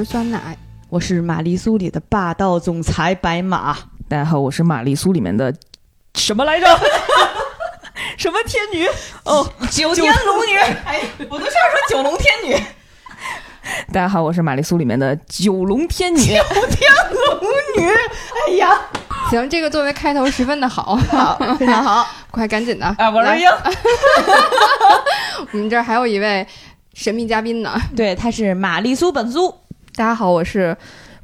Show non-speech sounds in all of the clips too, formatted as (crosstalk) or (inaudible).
是酸奶。我是玛丽苏里的霸道总裁白马。大家好，我是玛丽苏里面的什么来着？(laughs) 什么天女？哦，九天龙女。哎，我都想说九龙天女。大家好，我是玛丽苏里面的九龙天女。九天龙女。哎呀，(laughs) 行，这个作为开头十分的好，好，非常好。(laughs) 快，赶紧的。啊，我是英。我们这儿还有一位神秘嘉宾呢。对，他是玛丽苏本苏。大家好，我是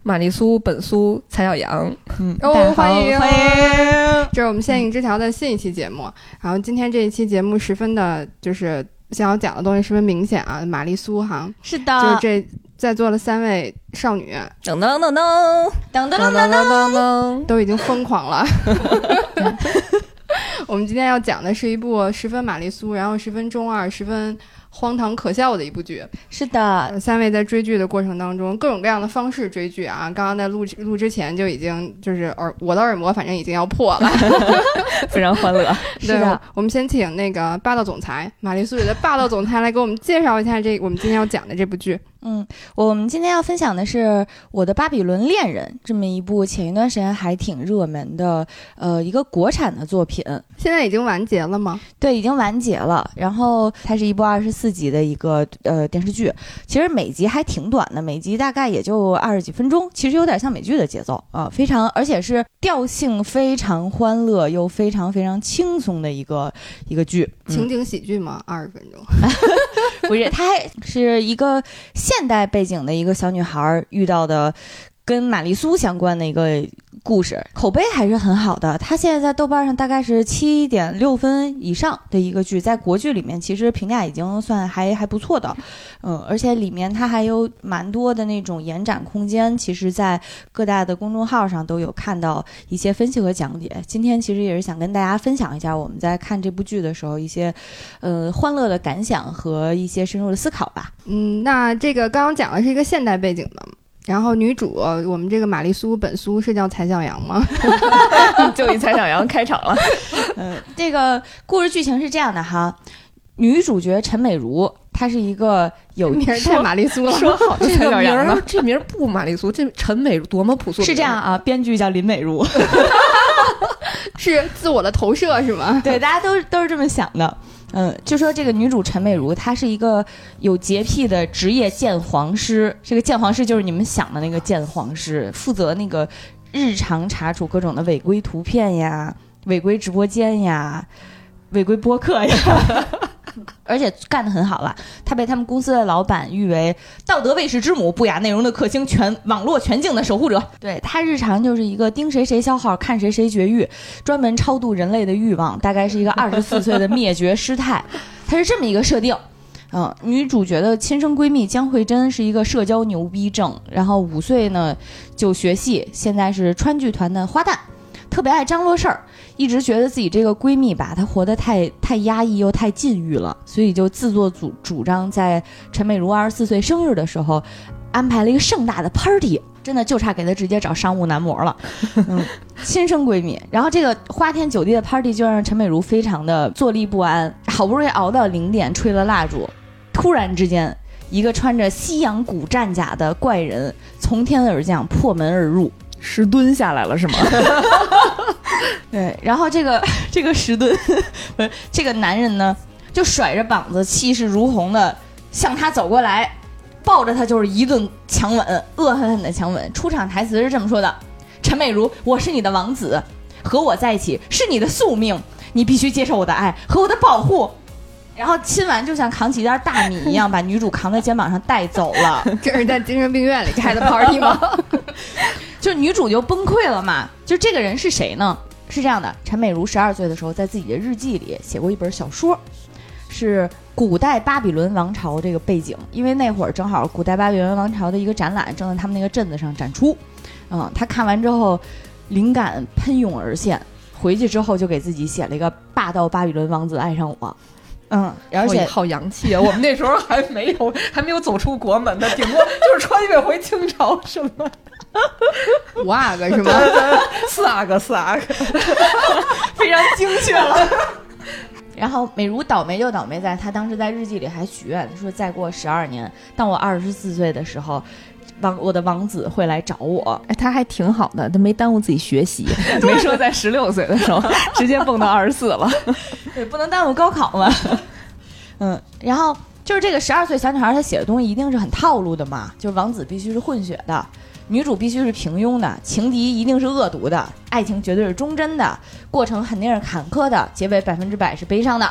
玛丽苏本苏蔡小阳。嗯，哦，欢迎欢迎！这是我们限影之条的新一期节目。然后今天这一期节目十分的，就是想要讲的东西十分明显啊。玛丽苏哈，是的，就这在座的三位少女，噔噔噔噔噔噔噔噔噔，都已经疯狂了。(laughs) (laughs) 我们今天要讲的是一部十分玛丽苏，然后十分中二，十分。荒唐可笑的一部剧，是的。三位在追剧的过程当中，各种各样的方式追剧啊。刚刚在录录之前就已经就是耳我的耳膜反正已经要破了，(laughs) 非常欢乐。(laughs) 是的，我们先请那个霸道总裁玛丽苏里的霸道总裁来给我们介绍一下这我们今天要讲的这部剧。嗯，我们今天要分享的是《我的巴比伦恋人》这么一部前一段时间还挺热门的，呃，一个国产的作品。现在已经完结了吗？对，已经完结了。然后它是一部二十四集的一个呃电视剧，其实每集还挺短的，每集大概也就二十几分钟，其实有点像美剧的节奏啊，非常而且是调性非常欢乐又非常非常轻松的一个一个剧，情景喜剧吗？二十分钟。(laughs) 不是，她还是一个现代背景的一个小女孩遇到的，跟玛丽苏相关的一个。故事口碑还是很好的，它现在在豆瓣上大概是七点六分以上的一个剧，在国剧里面其实评价已经算还还不错的，嗯，而且里面它还有蛮多的那种延展空间，其实，在各大的公众号上都有看到一些分析和讲解。今天其实也是想跟大家分享一下我们在看这部剧的时候一些，呃，欢乐的感想和一些深入的思考吧。嗯，那这个刚刚讲的是一个现代背景的。然后女主，我们这个玛丽苏本苏是叫蔡小阳吗？(laughs) 就以蔡小阳开场了。(laughs) 嗯，这个故事剧情是这样的哈，女主角陈美如，她是一个有名太玛丽苏了，说好 (laughs) 这个名儿，这名儿不玛丽苏，这陈美多么朴素。是这样啊，编剧叫林美如，是自我的投射是吗？对，大家都都是这么想的。嗯，就说这个女主陈美如，她是一个有洁癖的职业鉴黄师。这个鉴黄师就是你们想的那个鉴黄师，负责那个日常查处各种的违规图片呀、违规直播间呀、违规播客呀。(laughs) (laughs) 而且干得很好了，他被他们公司的老板誉为道德卫士之母、不雅内容的克星、全网络全境的守护者。对他日常就是一个盯谁谁消耗，看谁谁绝育，专门超度人类的欲望，大概是一个二十四岁的灭绝师太。他是这么一个设定。嗯，女主角的亲生闺蜜江慧珍是一个社交牛逼症，然后五岁呢就学戏，现在是川剧团的花旦，特别爱张罗事儿。一直觉得自己这个闺蜜吧，她活得太太压抑又太禁欲了，所以就自作主主张在陈美如二十四岁生日的时候，安排了一个盛大的 party，真的就差给她直接找商务男模了。(laughs) 嗯，亲生闺蜜，然后这个花天酒地的 party 就让陈美如非常的坐立不安，好不容易熬到零点，吹了蜡烛，突然之间，一个穿着西洋古战甲的怪人从天而降，破门而入。石墩下来了是吗？(laughs) 对，然后这个 (laughs) 这个石墩 (laughs) 不是这个男人呢，就甩着膀子，气势如虹的向他走过来，抱着他就是一顿强吻，恶狠狠的强吻。出场台词是这么说的：“陈美如，我是你的王子，和我在一起是你的宿命，你必须接受我的爱和我的保护。”然后亲完就像扛起一袋大米一样，把女主扛在肩膀上带走了。(laughs) 这是在精神病院里开的 party 吗？(laughs) 就女主就崩溃了嘛？就这个人是谁呢？是这样的，陈美如十二岁的时候，在自己的日记里写过一本小说，是古代巴比伦王朝这个背景。因为那会儿正好古代巴比伦王朝的一个展览正在他们那个镇子上展出，嗯，她看完之后灵感喷涌而现，回去之后就给自己写了一个霸道巴比伦王子爱上我。嗯，而且好洋气啊！(laughs) 我们那时候还没有还没有走出国门呢，顶多就是穿越回清朝什么。五阿哥是吗？(laughs) 四阿哥，四阿哥，(laughs) 非常精确了。然后美如倒霉就倒霉在，她当时在日记里还许愿说，再过十二年，当我二十四岁的时候，王我的王子会来找我。哎，他还挺好的，他没耽误自己学习，(laughs) 没说在十六岁的时候直接蹦到二十四了。(laughs) (laughs) 对，不能耽误高考嘛。嗯，然后就是这个十二岁小女孩，她写的东西一定是很套路的嘛，就是王子必须是混血的，女主必须是平庸的，情敌一定是恶毒的，爱情绝对是忠贞的，过程肯定是坎坷的，结尾百分之百是悲伤的。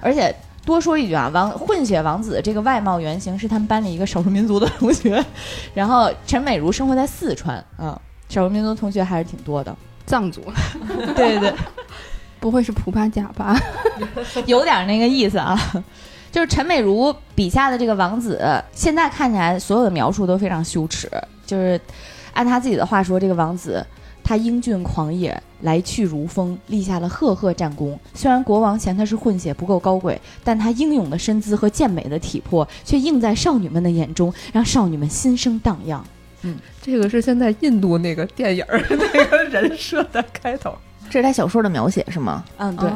而且多说一句啊，王混血王子这个外貌原型是他们班里一个少数民族的同学，然后陈美如生活在四川，嗯，少数民族同学还是挺多的。藏族，对 (laughs) 对对。(laughs) 不会是普巴甲吧？(laughs) 有点那个意思啊，就是陈美如笔下的这个王子，现在看起来所有的描述都非常羞耻。就是按他自己的话说，这个王子他英俊狂野，来去如风，立下了赫赫战功。虽然国王嫌他是混血不够高贵，但他英勇的身姿和健美的体魄却映在少女们的眼中，让少女们心生荡漾。嗯，这个是现在印度那个电影 (laughs) 那个人设的开头。这是他小说的描写是吗？嗯，对，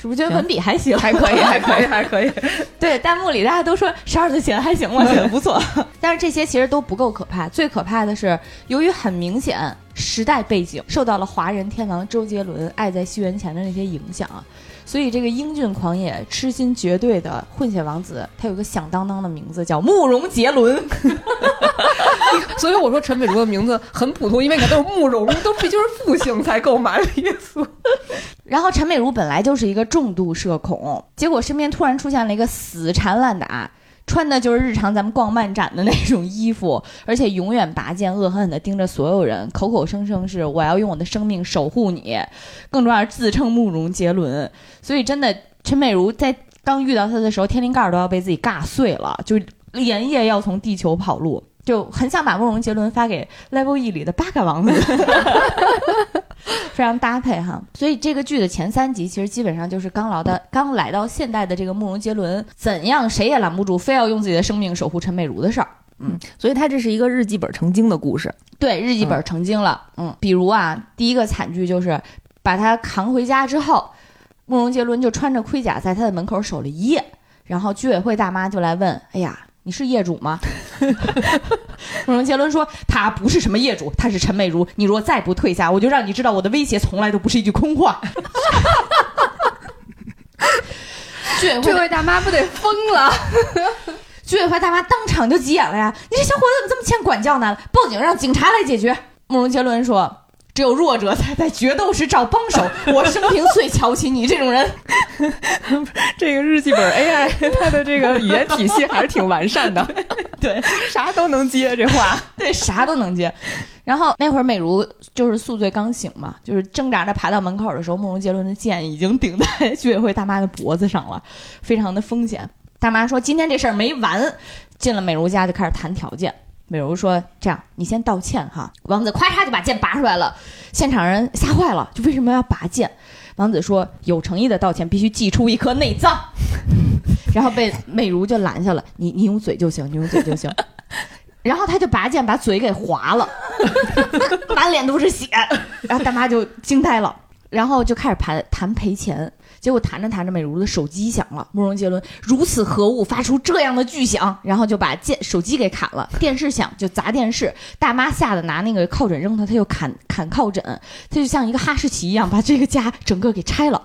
是不是觉得文笔还行？还可以，(laughs) 还可以，还可以。对，弹幕里大家都说十二岁写的还行吗？写的不错。但是这些其实都不够可怕，最可怕的是，由于很明显时代背景受到了华人天王周杰伦《爱在西元前》的那些影响啊。所以，这个英俊狂野、痴心绝对的混血王子，他有个响当当的名字，叫慕容杰伦。(laughs) 所以我说陈美如的名字很普通，因为你看都是慕容，都必须是复姓才够满意思。(laughs) 然后陈美如本来就是一个重度社恐，结果身边突然出现了一个死缠烂打。穿的就是日常咱们逛漫展的那种衣服，(laughs) 而且永远拔剑恶狠狠地盯着所有人，口口声声是我要用我的生命守护你，更重要是自称慕容杰伦。所以真的，陈美如在刚遇到他的时候，天灵盖都要被自己尬碎了，就连夜要从地球跑路。就很想把慕容杰伦发给 Level E 里的八嘎王子，非常搭配哈。所以这个剧的前三集其实基本上就是刚来的、刚来到现代的这个慕容杰伦怎样谁也拦不住，非要用自己的生命守护陈美如的事儿。嗯，所以他这是一个日记本成精的故事。对，日记本成精了。嗯，比如啊，第一个惨剧就是把他扛回家之后，慕容杰伦就穿着盔甲在他的门口守了一夜，然后居委会大妈就来问：“哎呀。”你是业主吗？(laughs) 慕容杰伦说：“他不是什么业主，他是陈美如。你若再不退下，我就让你知道我的威胁从来都不是一句空话。”居委会大妈不得疯了？居委会大妈当场就急眼了呀！你这小伙子怎么这么欠管教呢？报警让警察来解决。慕容杰伦说。只有弱者才在决斗时找帮手。(laughs) 我生平最瞧不起你这种人。(laughs) 这个日记本 AI (laughs) 它的这个语言体系还是挺完善的，对，啥都能接这话，对，啥都能接。然后那会儿美如就是宿醉刚醒嘛，就是挣扎着爬到门口的时候，慕容杰伦的剑已经顶在居委会大妈的脖子上了，非常的风险。大妈说今天这事儿没完，进了美如家就开始谈条件。美如说：“这样，你先道歉哈。”王子咔嚓就把剑拔出来了，现场人吓坏了，就为什么要拔剑？王子说：“有诚意的道歉必须祭出一颗内脏。(laughs) ”然后被美如就拦下了：“你你用嘴就行，你用嘴就行。”然后他就拔剑把嘴给划了，满脸都是血。然后大妈就惊呆了，然后就开始谈谈赔钱。结果谈着谈着，美如的手机响了。慕容杰伦如此何物，发出这样的巨响，然后就把键手机给砍了。(laughs) 电视响就砸电视，大妈吓得拿那个靠枕扔他，他又砍砍靠枕，他就像一个哈士奇一样，把这个家整个给拆了，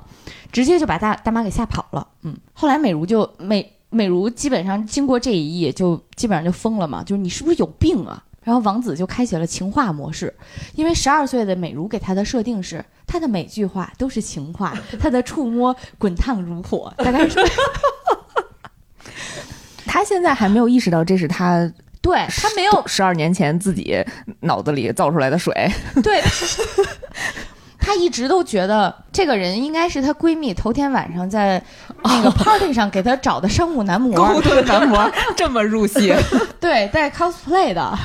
直接就把大大妈给吓跑了。嗯，后来美如就美美如基本上经过这一役，就基本上就疯了嘛，就是你是不是有病啊？然后王子就开启了情话模式，因为十二岁的美如给他的设定是，他的每句话都是情话，他的触摸滚烫如火。大概是，(laughs) 他现在还没有意识到这是他，对他没有十二年前自己脑子里造出来的水。对，他一直都觉得这个人应该是她闺蜜头天晚上在那个 party 上给她找的商务男模，(laughs) 勾兑男模 (laughs) 这么入戏，对，带 cosplay 的。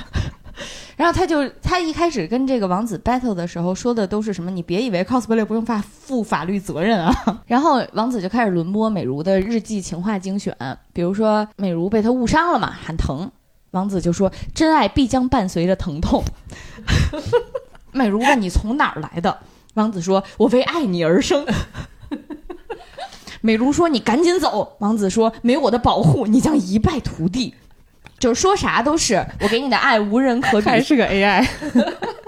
然后他就他一开始跟这个王子 battle 的时候说的都是什么？你别以为 cosplay 不用法负法律责任啊！(laughs) 然后王子就开始轮播美如的日记情话精选，比如说美如被他误伤了嘛，喊疼，王子就说真爱必将伴随着疼痛。(laughs) 美如问你从哪儿来的？王子说我为爱你而生。(laughs) 美如说你赶紧走。王子说没我的保护，你将一败涂地。就是说啥都是我给你的爱无人可比，还是个 AI。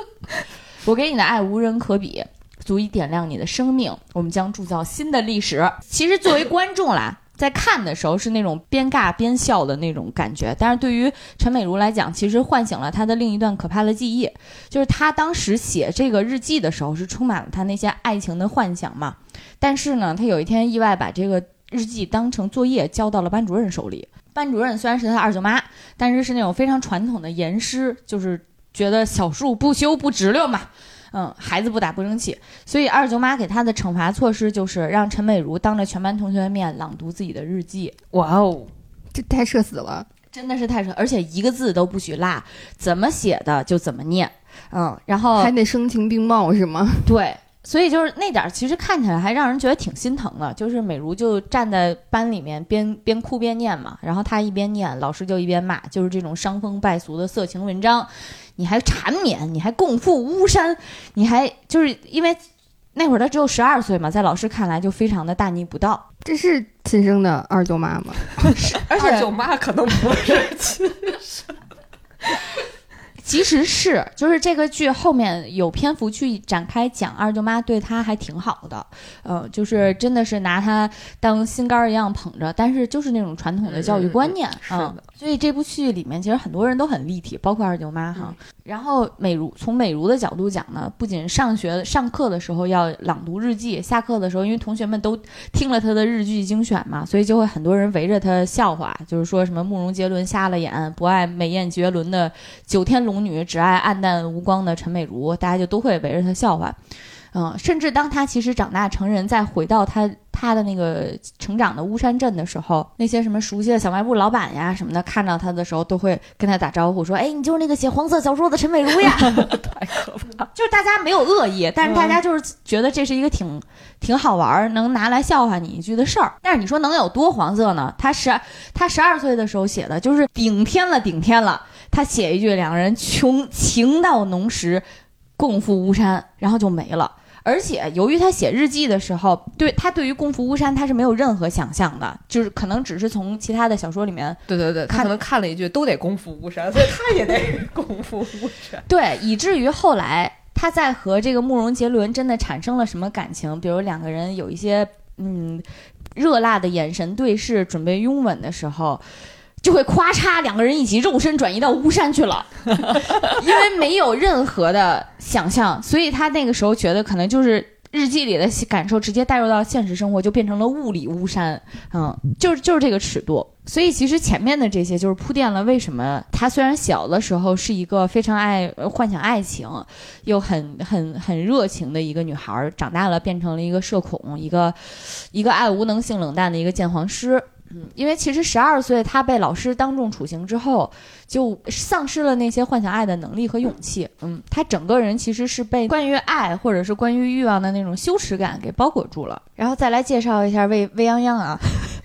(laughs) 我给你的爱无人可比，足以点亮你的生命。我们将铸造新的历史。其实作为观众啦，在看的时候是那种边尬边笑的那种感觉，但是对于陈美如来讲，其实唤醒了她的另一段可怕的记忆，就是她当时写这个日记的时候是充满了她那些爱情的幻想嘛。但是呢，她有一天意外把这个日记当成作业交到了班主任手里。班主任虽然是他二舅妈，但是是那种非常传统的严师，就是觉得小树不修不直溜嘛。嗯，孩子不打不争气，所以二舅妈给他的惩罚措施就是让陈美如当着全班同学的面朗读自己的日记。哇哦，这太社死了。真的是太社，而且一个字都不许落，怎么写的就怎么念。嗯，然后还得声情并茂是吗？对，所以就是那点儿，其实看起来还让人觉得挺心疼的。就是美如就站在班里面边边哭边念嘛，然后她一边念，老师就一边骂，就是这种伤风败俗的色情文章，你还缠绵，你还共赴巫山，你还就是因为那会儿她只有十二岁嘛，在老师看来就非常的大逆不道，这是亲生的二舅妈吗？而 (laughs) 且 (laughs) 二舅妈可能不是 (laughs) 亲其实是，就是这个剧后面有篇幅去展开讲二舅妈对她还挺好的，呃，就是真的是拿她当心肝儿一样捧着，但是就是那种传统的教育观念，嗯嗯嗯，所以这部剧里面其实很多人都很立体，包括二舅妈哈。然后美如从美如的角度讲呢，不仅上学上课的时候要朗读日记，下课的时候因为同学们都听了她的日剧精选嘛，所以就会很多人围着她笑话，就是说什么慕容杰伦瞎了眼，不爱美艳绝伦的九天龙女，只爱暗淡无光的陈美如，大家就都会围着她笑话。嗯，甚至当她其实长大成人，再回到她她的那个成长的巫山镇的时候，那些什么熟悉的小卖部老板呀什么的，看到她的时候，都会跟她打招呼说：“哎，你就是那个写黄色小说的陈美如呀。(laughs) ”太可怕。(laughs) 就是大家没有恶意，但是大家就是觉得这是一个挺挺好玩儿，能拿来笑话你一句的事儿。但是你说能有多黄色呢？他十他十二岁的时候写的，就是顶天了，顶天了。他写一句两人穷情到浓时，共赴巫山，然后就没了。而且由于他写日记的时候，对他对于共赴巫山他是没有任何想象的，就是可能只是从其他的小说里面对对对，他看可能看了一句都得共赴巫山，所以他也得共赴巫山。(laughs) 对，以至于后来他在和这个慕容杰伦真的产生了什么感情，比如两个人有一些嗯热辣的眼神对视，准备拥吻的时候。就会咔嚓，两个人一起肉身转移到巫山去了，(laughs) 因为没有任何的想象，所以他那个时候觉得可能就是日记里的感受直接带入到现实生活，就变成了物理巫山，嗯，就是就是这个尺度。所以其实前面的这些就是铺垫了为什么他虽然小的时候是一个非常爱呃幻想爱情，又很很很热情的一个女孩儿，长大了变成了一个社恐，一个一个爱无能、性冷淡的一个鉴黄师。嗯，因为其实十二岁他被老师当众处刑之后，就丧失了那些幻想爱的能力和勇气。嗯，他整个人其实是被关于爱或者是关于欲望的那种羞耻感给包裹住了。然后再来介绍一下未未央央啊，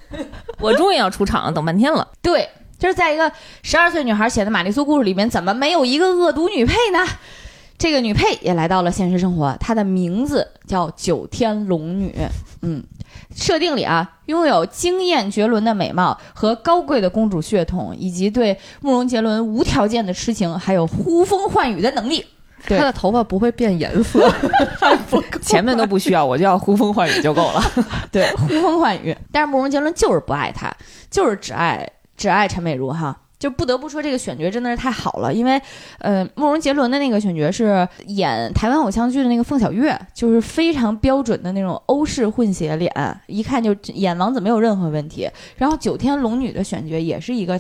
(laughs) 我终于要出场了，等半天了。对，就是在一个十二岁女孩写的玛丽苏故事里面，怎么没有一个恶毒女配呢？这个女配也来到了现实生活，她的名字叫九天龙女。嗯，设定里啊，拥有惊艳绝伦的美貌和高贵的公主血统，以及对慕容杰伦无条件的痴情，还有呼风唤雨的能力。对他的头发不会变颜色，(laughs) 前面都不需要，我就要呼风唤雨就够了。(laughs) 对，呼风唤雨。但是慕容杰伦就是不爱她，就是只爱只爱陈美如哈。就不得不说这个选角真的是太好了，因为，呃，慕容杰伦的那个选角是演台湾偶像剧的那个凤小岳，就是非常标准的那种欧式混血脸，一看就演王子没有任何问题。然后九天龙女的选角也是一个。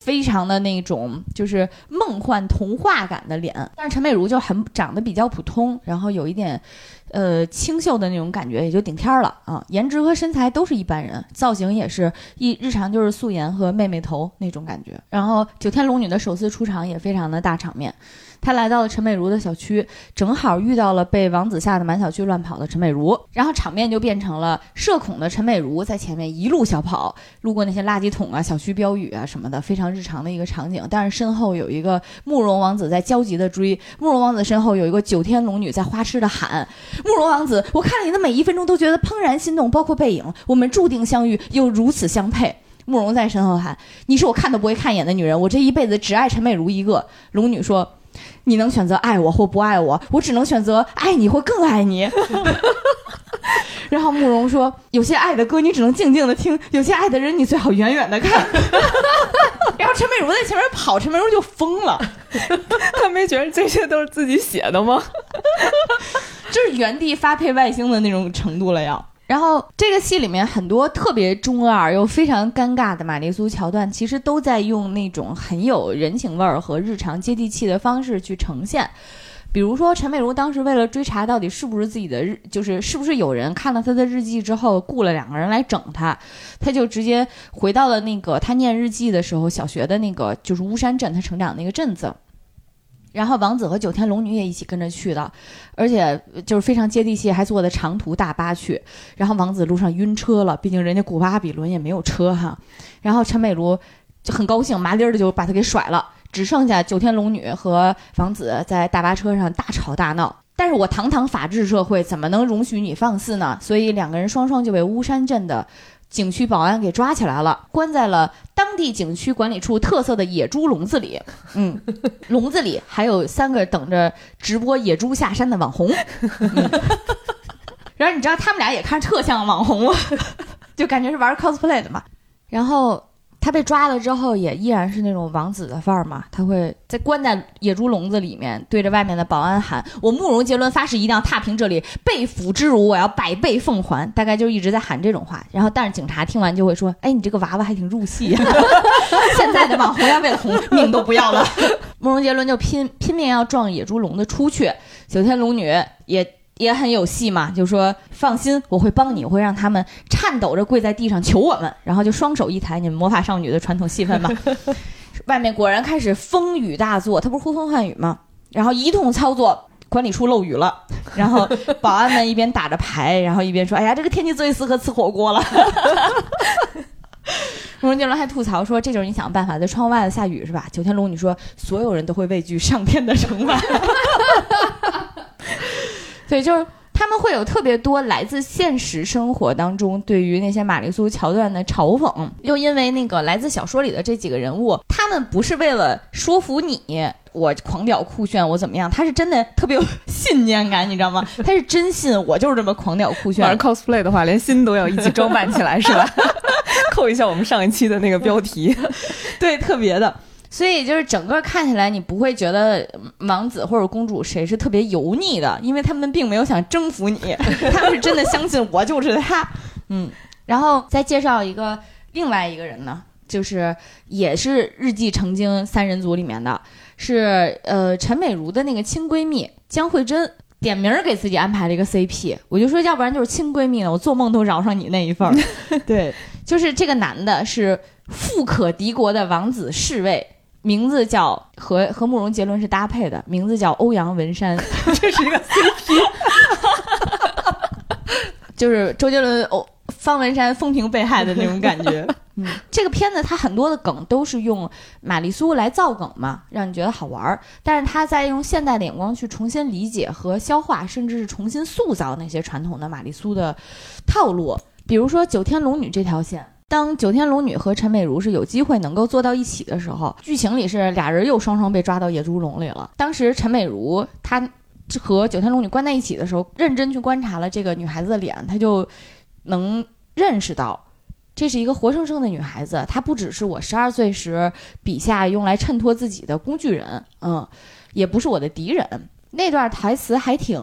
非常的那种就是梦幻童话感的脸，但是陈美如就很长得比较普通，然后有一点，呃清秀的那种感觉，也就顶天儿了啊。颜值和身材都是一般人，造型也是一日常就是素颜和妹妹头那种感觉。然后九天龙女的首次出场也非常的大场面，他来到了陈美如的小区，正好遇到了被王子吓得满小区乱跑的陈美如，然后场面就变成了社恐的陈美如在前面一路小跑，路过那些垃圾桶啊、小区标语啊什么的，非常日常的一个场景。但是身后有一个慕容王子在焦急的追，慕容王子身后有一个九天龙女在花痴的喊：“慕容王子，我看了你的每一分钟都觉得怦然心动，包括背影，我们注定相遇，又如此相配。”慕容在身后喊：“你是我看都不会看一眼的女人，我这一辈子只爱陈美如一个。”龙女说：“你能选择爱我或不爱我，我只能选择爱你或更爱你。(laughs) ”然后慕容说：“有些爱的歌你只能静静的听，有些爱的人你最好远远的看。(laughs) ”然后陈美如在前面跑，陈美如就疯了，(laughs) 他没觉得这些都是自己写的吗？就是原地发配外星的那种程度了要。然后这个戏里面很多特别中二又非常尴尬的玛丽苏桥段，其实都在用那种很有人情味儿和日常接地气的方式去呈现。比如说，陈美如当时为了追查到底是不是自己的日，就是是不是有人看了她的日记之后雇了两个人来整她，她就直接回到了那个她念日记的时候小学的那个就是巫山镇，她成长那个镇子。然后王子和九天龙女也一起跟着去的，而且就是非常接地气，还坐的长途大巴去。然后王子路上晕车了，毕竟人家古巴比伦也没有车哈。然后陈美如就很高兴，麻利儿的就把他给甩了。只剩下九天龙女和王子在大巴车上大吵大闹，但是我堂堂法治社会怎么能容许你放肆呢？所以两个人双双就被巫山镇的景区保安给抓起来了，关在了当地景区管理处特色的野猪笼子里。嗯，笼子里还有三个等着直播野猪下山的网红。然后你知道他们俩也看特像网红，(laughs) 就感觉是玩 cosplay 的嘛。然后。他被抓了之后，也依然是那种王子的范儿嘛。他会在关在野猪笼子里面，对着外面的保安喊：“我慕容杰伦发誓一定要踏平这里，被俘之辱我要百倍奉还。”大概就一直在喊这种话。然后，但是警察听完就会说：“哎，你这个娃娃还挺入戏。(laughs) 现在的网红要为了红，命都不要了。”慕容杰伦就拼拼命要撞野猪笼子出去。九天龙女也。也很有戏嘛，就说放心，我会帮你，我会让他们颤抖着跪在地上求我们，然后就双手一抬，你们魔法少女的传统戏份嘛。(laughs) 外面果然开始风雨大作，他不是呼风唤雨吗？然后一通操作，管理处漏雨了，然后保安们一边打着牌，然后一边说：“哎呀，这个天气最适合吃火锅了。”慕容杰伦还吐槽说：“这就是你想办法，在窗外头下雨是吧？”九天龙你说：“所有人都会畏惧上天的惩罚。”对，就是他们会有特别多来自现实生活当中对于那些玛丽苏桥段的嘲讽，又因为那个来自小说里的这几个人物，他们不是为了说服你，我狂屌酷炫，我怎么样？他是真的特别有 (laughs) 信念感，你知道吗？他是真信我就是这么狂屌酷炫。玩 cosplay 的话，连心都要一起装扮起来，是吧？(laughs) 扣一下我们上一期的那个标题，对，特别的。所以就是整个看起来，你不会觉得王子或者公主谁是特别油腻的，因为他们并没有想征服你，(laughs) 他们是真的相信我就是他。嗯，然后再介绍一个另外一个人呢，就是也是日记成精三人组里面的，是呃陈美如的那个亲闺蜜江慧珍，点名给自己安排了一个 CP，我就说要不然就是亲闺蜜呢，我做梦都饶上你那一份儿。(laughs) 对，就是这个男的是富可敌国的王子侍卫。名字叫和和慕容杰伦是搭配的，名字叫欧阳文山，(laughs) 这是一个 CP，(laughs) 就是周杰伦欧方文山风评被害的那种感觉。(laughs) 嗯，这个片子它很多的梗都是用玛丽苏来造梗嘛，让你觉得好玩儿。但是他在用现代的眼光去重新理解和消化，甚至是重新塑造那些传统的玛丽苏的套路，比如说九天龙女这条线。当九天龙女和陈美如是有机会能够坐到一起的时候，剧情里是俩人又双双被抓到野猪笼里了。当时陈美如她和九天龙女关在一起的时候，认真去观察了这个女孩子的脸，她就能认识到，这是一个活生生的女孩子。她不只是我十二岁时笔下用来衬托自己的工具人，嗯，也不是我的敌人。那段台词还挺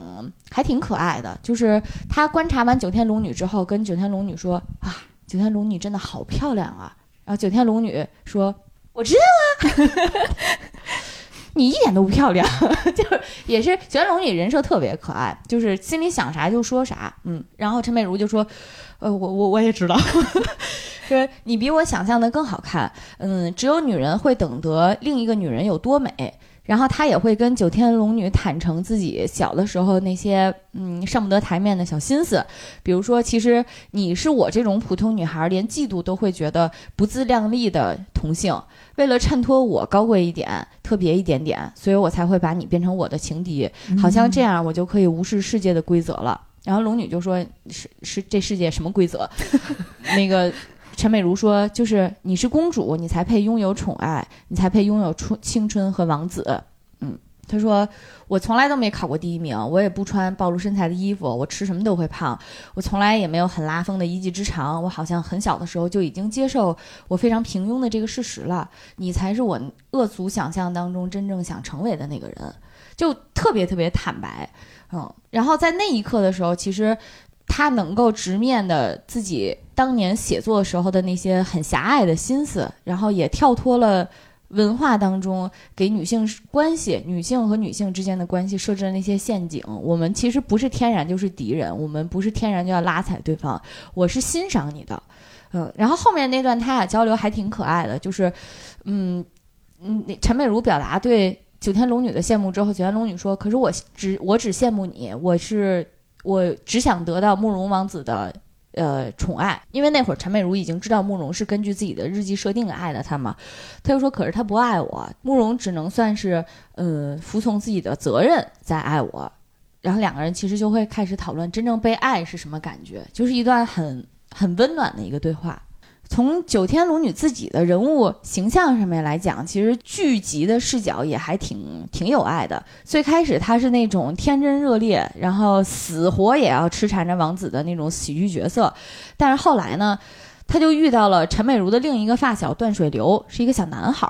还挺可爱的，就是她观察完九天龙女之后，跟九天龙女说啊。九天龙女真的好漂亮啊！然后九天龙女说：“我知道啊，(laughs) 你一点都不漂亮。(laughs) ”就是也是九天龙女人设特别可爱，就是心里想啥就说啥。嗯，然后陈美如就说：“呃，我我我也知道，说 (laughs) 你比我想象的更好看。嗯，只有女人会懂得另一个女人有多美。”然后他也会跟九天龙女坦诚自己小的时候那些嗯上不得台面的小心思，比如说，其实你是我这种普通女孩，连嫉妒都会觉得不自量力的同性，为了衬托我高贵一点、特别一点点，所以我才会把你变成我的情敌，好像这样我就可以无视世界的规则了。然后龙女就说：“是是，这世界什么规则？(laughs) 那个。”陈美如说，就是你是公主，你才配拥有宠爱，你才配拥有春青春和王子。嗯，她说我从来都没考过第一名，我也不穿暴露身材的衣服，我吃什么都会胖，我从来也没有很拉风的一技之长，我好像很小的时候就已经接受我非常平庸的这个事实了。你才是我恶俗想象当中真正想成为的那个人，就特别特别坦白。嗯，然后在那一刻的时候，其实他能够直面的自己当年写作时候的那些很狭隘的心思，然后也跳脱了文化当中给女性关系、女性和女性之间的关系设置的那些陷阱。我们其实不是天然就是敌人，我们不是天然就要拉踩对方。我是欣赏你的，嗯。然后后面那段他俩交流还挺可爱的，就是，嗯嗯，那陈美如表达对。九天龙女的羡慕之后，九天龙女说：“可是我只我只羡慕你，我是我只想得到慕容王子的呃宠爱，因为那会儿陈美如已经知道慕容是根据自己的日记设定爱的他嘛。他就说：可是他不爱我，慕容只能算是呃服从自己的责任在爱我。然后两个人其实就会开始讨论真正被爱是什么感觉，就是一段很很温暖的一个对话。”从九天龙女自己的人物形象上面来讲，其实剧集的视角也还挺挺有爱的。最开始她是那种天真热烈，然后死活也要痴缠着王子的那种喜剧角色，但是后来呢，她就遇到了陈美如的另一个发小段水流，是一个小男孩，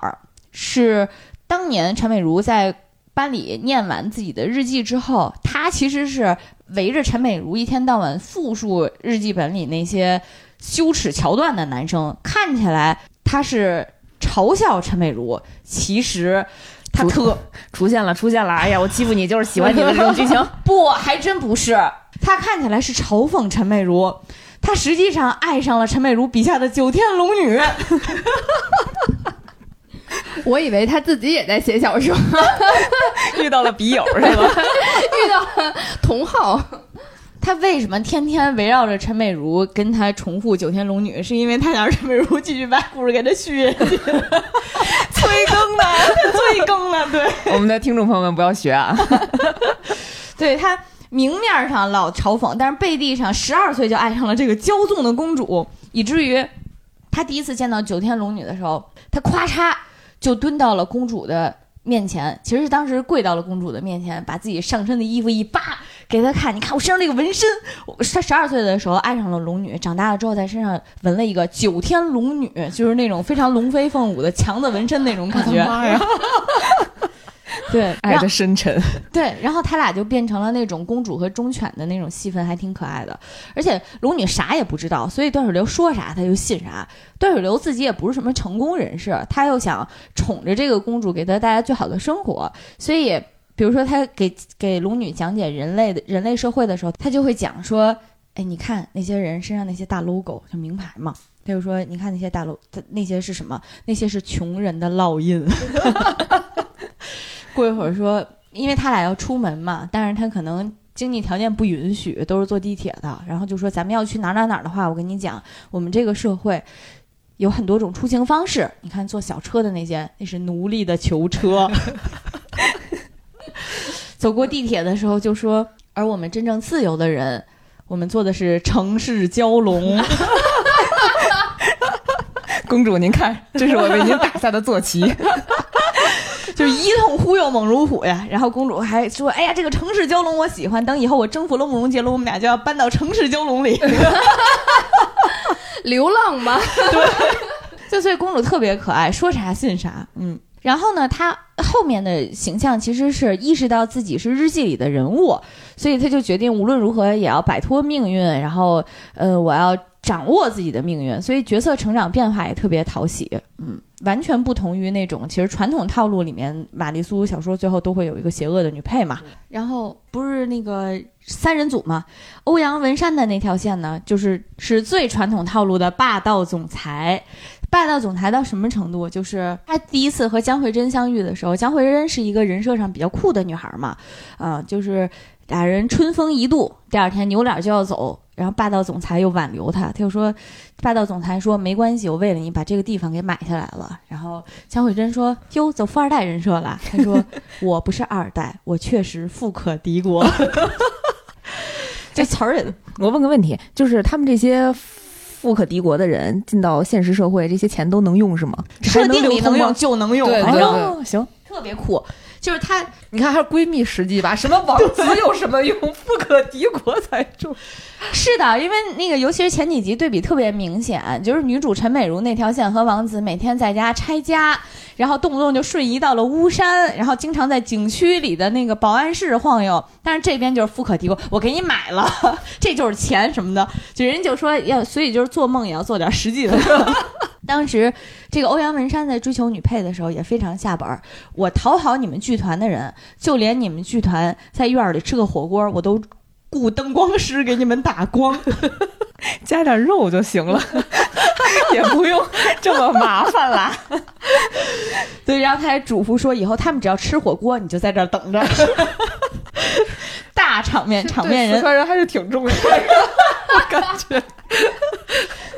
是当年陈美如在班里念完自己的日记之后，他其实是围着陈美如一天到晚复述日记本里那些。羞耻桥段的男生看起来他是嘲笑陈美如，其实他特出现了出现了，哎呀，我欺负你就是喜欢你的这种剧情，(laughs) 不，还真不是，他看起来是嘲讽陈美如，他实际上爱上了陈美如笔下的九天龙女。(laughs) 我以为他自己也在写小说，(laughs) 遇到了笔友是吧？遇到了同好。他为什么天天围绕着陈美如跟他重复九天龙女？是因为他想让陈美如继续把故事给他续下去，(laughs) 催更呢？(laughs) 催更呢？对，(laughs) 我们的听众朋友们不要学啊！对他明面上老嘲讽，但是背地上十二岁就爱上了这个骄纵的公主，以至于他第一次见到九天龙女的时候，他咔嚓就蹲到了公主的面前，其实是当时跪到了公主的面前，把自己上身的衣服一扒。给她看，你看我身上这个纹身。她十二岁的时候爱上了龙女，长大了之后在身上纹了一个九天龙女，就是那种非常龙飞凤舞的强的纹身那种感觉。(laughs) 妈呀！(laughs) 对，爱的深沉。(laughs) 对，然后他俩就变成了那种公主和忠犬的那种戏份，还挺可爱的。而且龙女啥也不知道，所以段水流说啥他就信啥。段水流自己也不是什么成功人士，他又想宠着这个公主，给她带来最好的生活，所以。比如说，他给给龙女讲解人类的人类社会的时候，他就会讲说：“哎，你看那些人身上那些大 logo，就名牌嘛。”他就说：“你看那些大 logo，那些是什么？那些是穷人的烙印。(laughs) ”过一会儿说：“因为他俩要出门嘛，但是他可能经济条件不允许，都是坐地铁的。然后就说：咱们要去哪哪哪的话，我跟你讲，我们这个社会有很多种出行方式。你看坐小车的那些，那是奴隶的囚车。(laughs) ”走过地铁的时候就说，而我们真正自由的人，我们坐的是城市蛟龙。(laughs) 公主，您看，这是我为您打下的坐骑，就是一通忽悠猛如虎呀。然后公主还说：“哎呀，这个城市蛟龙我喜欢，等以后我征服了慕容杰伦，我们俩就要搬到城市蛟龙里，(laughs) 流浪吗？” (laughs) 对，就所以公主特别可爱，说啥信啥。嗯。然后呢，他后面的形象其实是意识到自己是日记里的人物，所以他就决定无论如何也要摆脱命运，然后呃，我要掌握自己的命运。所以角色成长变化也特别讨喜，嗯，完全不同于那种其实传统套路里面玛丽苏小说最后都会有一个邪恶的女配嘛。然后不是那个三人组嘛，欧阳文山的那条线呢，就是是最传统套路的霸道总裁。霸道总裁到什么程度？就是他第一次和江慧珍相遇的时候，江慧珍是一个人设上比较酷的女孩嘛，啊，就是俩人春风一度，第二天扭脸就要走，然后霸道总裁又挽留他，他又说，霸道总裁说没关系，我为了你把这个地方给买下来了。然后江慧珍说，哟，走富二代人设了。他说，我不是二代，我确实富可敌国。(laughs) 这词儿，我问个问题，就是他们这些。富可敌国的人进到现实社会，这些钱都能用是吗？设定里能用？就能用，哎对对呦，行，特别酷。就是她你看还是闺蜜实际吧？什么王子有什么用？富可敌国才重。(laughs) 是的，因为那个尤其是前几集对比特别明显，就是女主陈美如那条线和王子每天在家拆家，然后动不动就瞬移到了巫山，然后经常在景区里的那个保安室晃悠。但是这边就是富可敌国，我给你买了，(laughs) 这就是钱什么的，就人就说要，所以就是做梦也要做点实际的。当时这个欧阳文山在追求女配的时候也非常下本儿，我讨好你们剧团的人，就连你们剧团在院儿里吃个火锅，我都雇灯光师给你们打光。(laughs) 加点肉就行了，(laughs) 也不用这么麻烦啦。(laughs) 对，然后他还嘱咐说，以后他们只要吃火锅，你就在这儿等着。(laughs) 大场面，场面人四。川人还是挺重要的，我感觉。(laughs)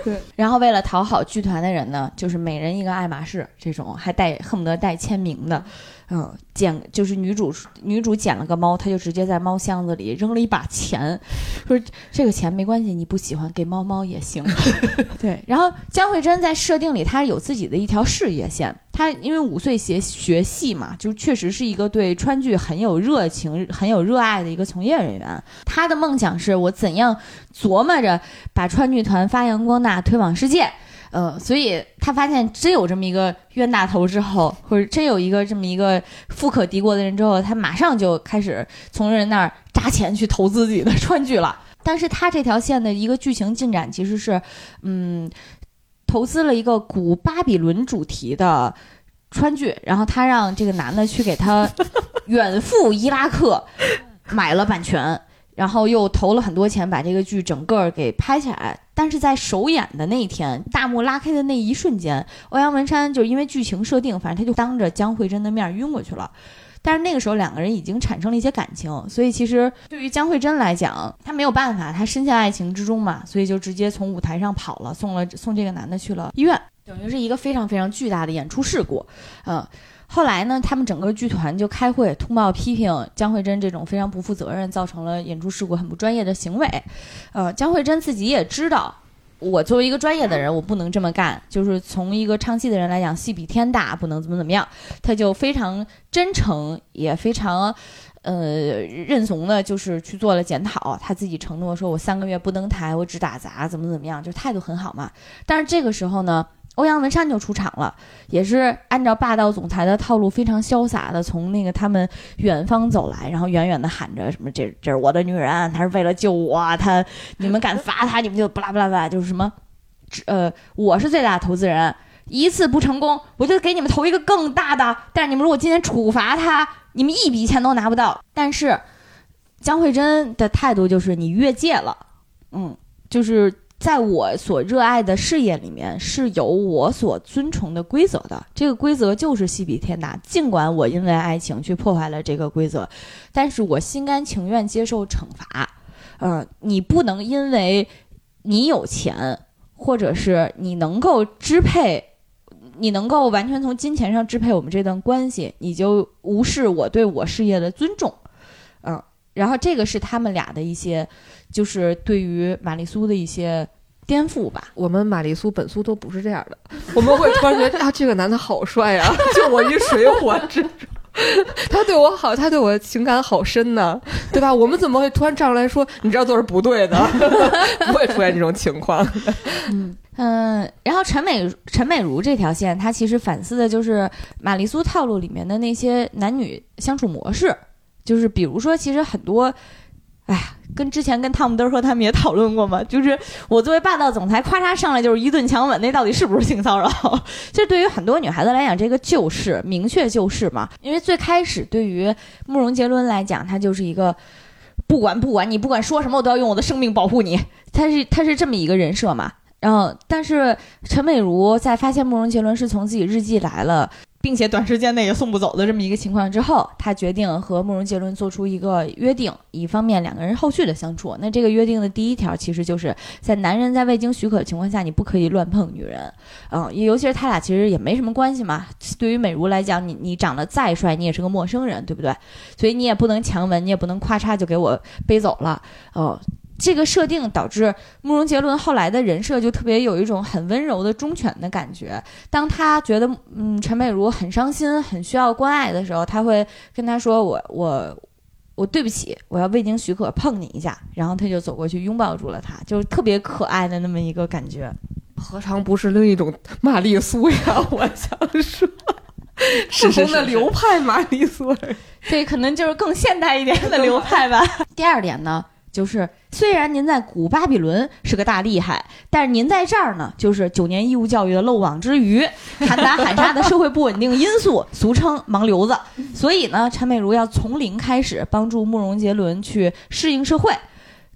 对然后为了讨好剧团的人呢，就是每人一个爱马仕，这种还带恨不得带签名的。嗯，捡就是女主女主捡了个猫，她就直接在猫箱子里扔了一把钱，说这个钱没关系，你不喜欢给猫猫也行。(laughs) 对，然后江慧珍在设定里，她有自己的一条事业线。他因为五岁学学戏嘛，就确实是一个对川剧很有热情、很有热爱的一个从业人员。他的梦想是我怎样琢磨着把川剧团发扬光大、推广世界。呃，所以他发现真有这么一个冤大头之后，或者真有一个这么一个富可敌国的人之后，他马上就开始从人那儿扎钱去投资自己的川剧了。但是他这条线的一个剧情进展其实是，嗯，投资了一个古巴比伦主题的川剧，然后他让这个男的去给他远赴伊拉克买了版权。然后又投了很多钱把这个剧整个给拍起来，但是在首演的那一天，大幕拉开的那一瞬间，欧阳文山就因为剧情设定，反正他就当着江慧珍的面晕过去了。但是那个时候两个人已经产生了一些感情，所以其实对于江慧珍来讲，她没有办法，她深陷爱情之中嘛，所以就直接从舞台上跑了，送了送这个男的去了医院，等于是一个非常非常巨大的演出事故，嗯。后来呢，他们整个剧团就开会通报批评江慧珍这种非常不负责任，造成了演出事故很不专业的行为。呃，江慧珍自己也知道，我作为一个专业的人，我不能这么干。就是从一个唱戏的人来讲，戏比天大，不能怎么怎么样。他就非常真诚，也非常呃认怂的，就是去做了检讨。他自己承诺说，我三个月不登台，我只打杂，怎么怎么样，就态度很好嘛。但是这个时候呢？欧阳文山就出场了，也是按照霸道总裁的套路，非常潇洒的从那个他们远方走来，然后远远的喊着什么：“这这是我的女人，她是为了救我，她你们敢罚她，你们就不拉不拉不拉，就是什么，呃，我是最大的投资人，一次不成功，我就给你们投一个更大的。但是你们如果今天处罚他，你们一笔钱都拿不到。但是江慧珍的态度就是你越界了，嗯，就是。在我所热爱的事业里面，是有我所尊崇的规则的。这个规则就是戏比天大。尽管我因为爱情去破坏了这个规则，但是我心甘情愿接受惩罚。呃，你不能因为你有钱，或者是你能够支配，你能够完全从金钱上支配我们这段关系，你就无视我对我事业的尊重。嗯，然后这个是他们俩的一些。就是对于玛丽苏的一些颠覆吧。我们玛丽苏本苏都不是这样的，(laughs) 我们会突然觉得啊，这个男的好帅啊，(laughs) 就我一水火之中，他对我好，他对我情感好深呢，对吧？我们怎么会突然站出来说，你这样做是不对的？(laughs) 不会出现这种情况。嗯嗯，然后陈美陈美如这条线，她其实反思的就是玛丽苏套路里面的那些男女相处模式，就是比如说，其实很多。哎呀，跟之前跟汤姆德和他们也讨论过嘛，就是我作为霸道总裁，咔嚓上来就是一顿强吻，那到底是不是性骚扰？(laughs) 这对于很多女孩子来讲，这个就是明确就是嘛。因为最开始对于慕容杰伦来讲，他就是一个不管不管你不管说什么，我都要用我的生命保护你。他是他是这么一个人设嘛。然后，但是陈美如在发现慕容杰伦是从自己日记来了。并且短时间内也送不走的这么一个情况之后，他决定和慕容杰伦做出一个约定，以方便两个人后续的相处。那这个约定的第一条，其实就是在男人在未经许可的情况下，你不可以乱碰女人。嗯，尤其是他俩其实也没什么关系嘛。对于美如来讲，你你长得再帅，你也是个陌生人，对不对？所以你也不能强吻，你也不能咔嚓就给我背走了。哦。这个设定导致慕容杰伦后来的人设就特别有一种很温柔的忠犬的感觉。当他觉得嗯陈美如很伤心、很需要关爱的时候，他会跟他说：“我我我对不起，我要未经许可碰你一下。”然后他就走过去拥抱住了他，就是特别可爱的那么一个感觉。何尝不是另一种玛丽苏呀？我想说，(laughs) 不同的流派玛丽苏。(laughs) 对，可能就是更现代一点的流派吧。(laughs) 第二点呢，就是虽然您在古巴比伦是个大厉害，但是您在这儿呢，就是九年义务教育的漏网之鱼，喊打喊杀的社会不稳定因素，俗称盲流子。所以呢，陈美茹要从零开始帮助慕容杰伦去适应社会，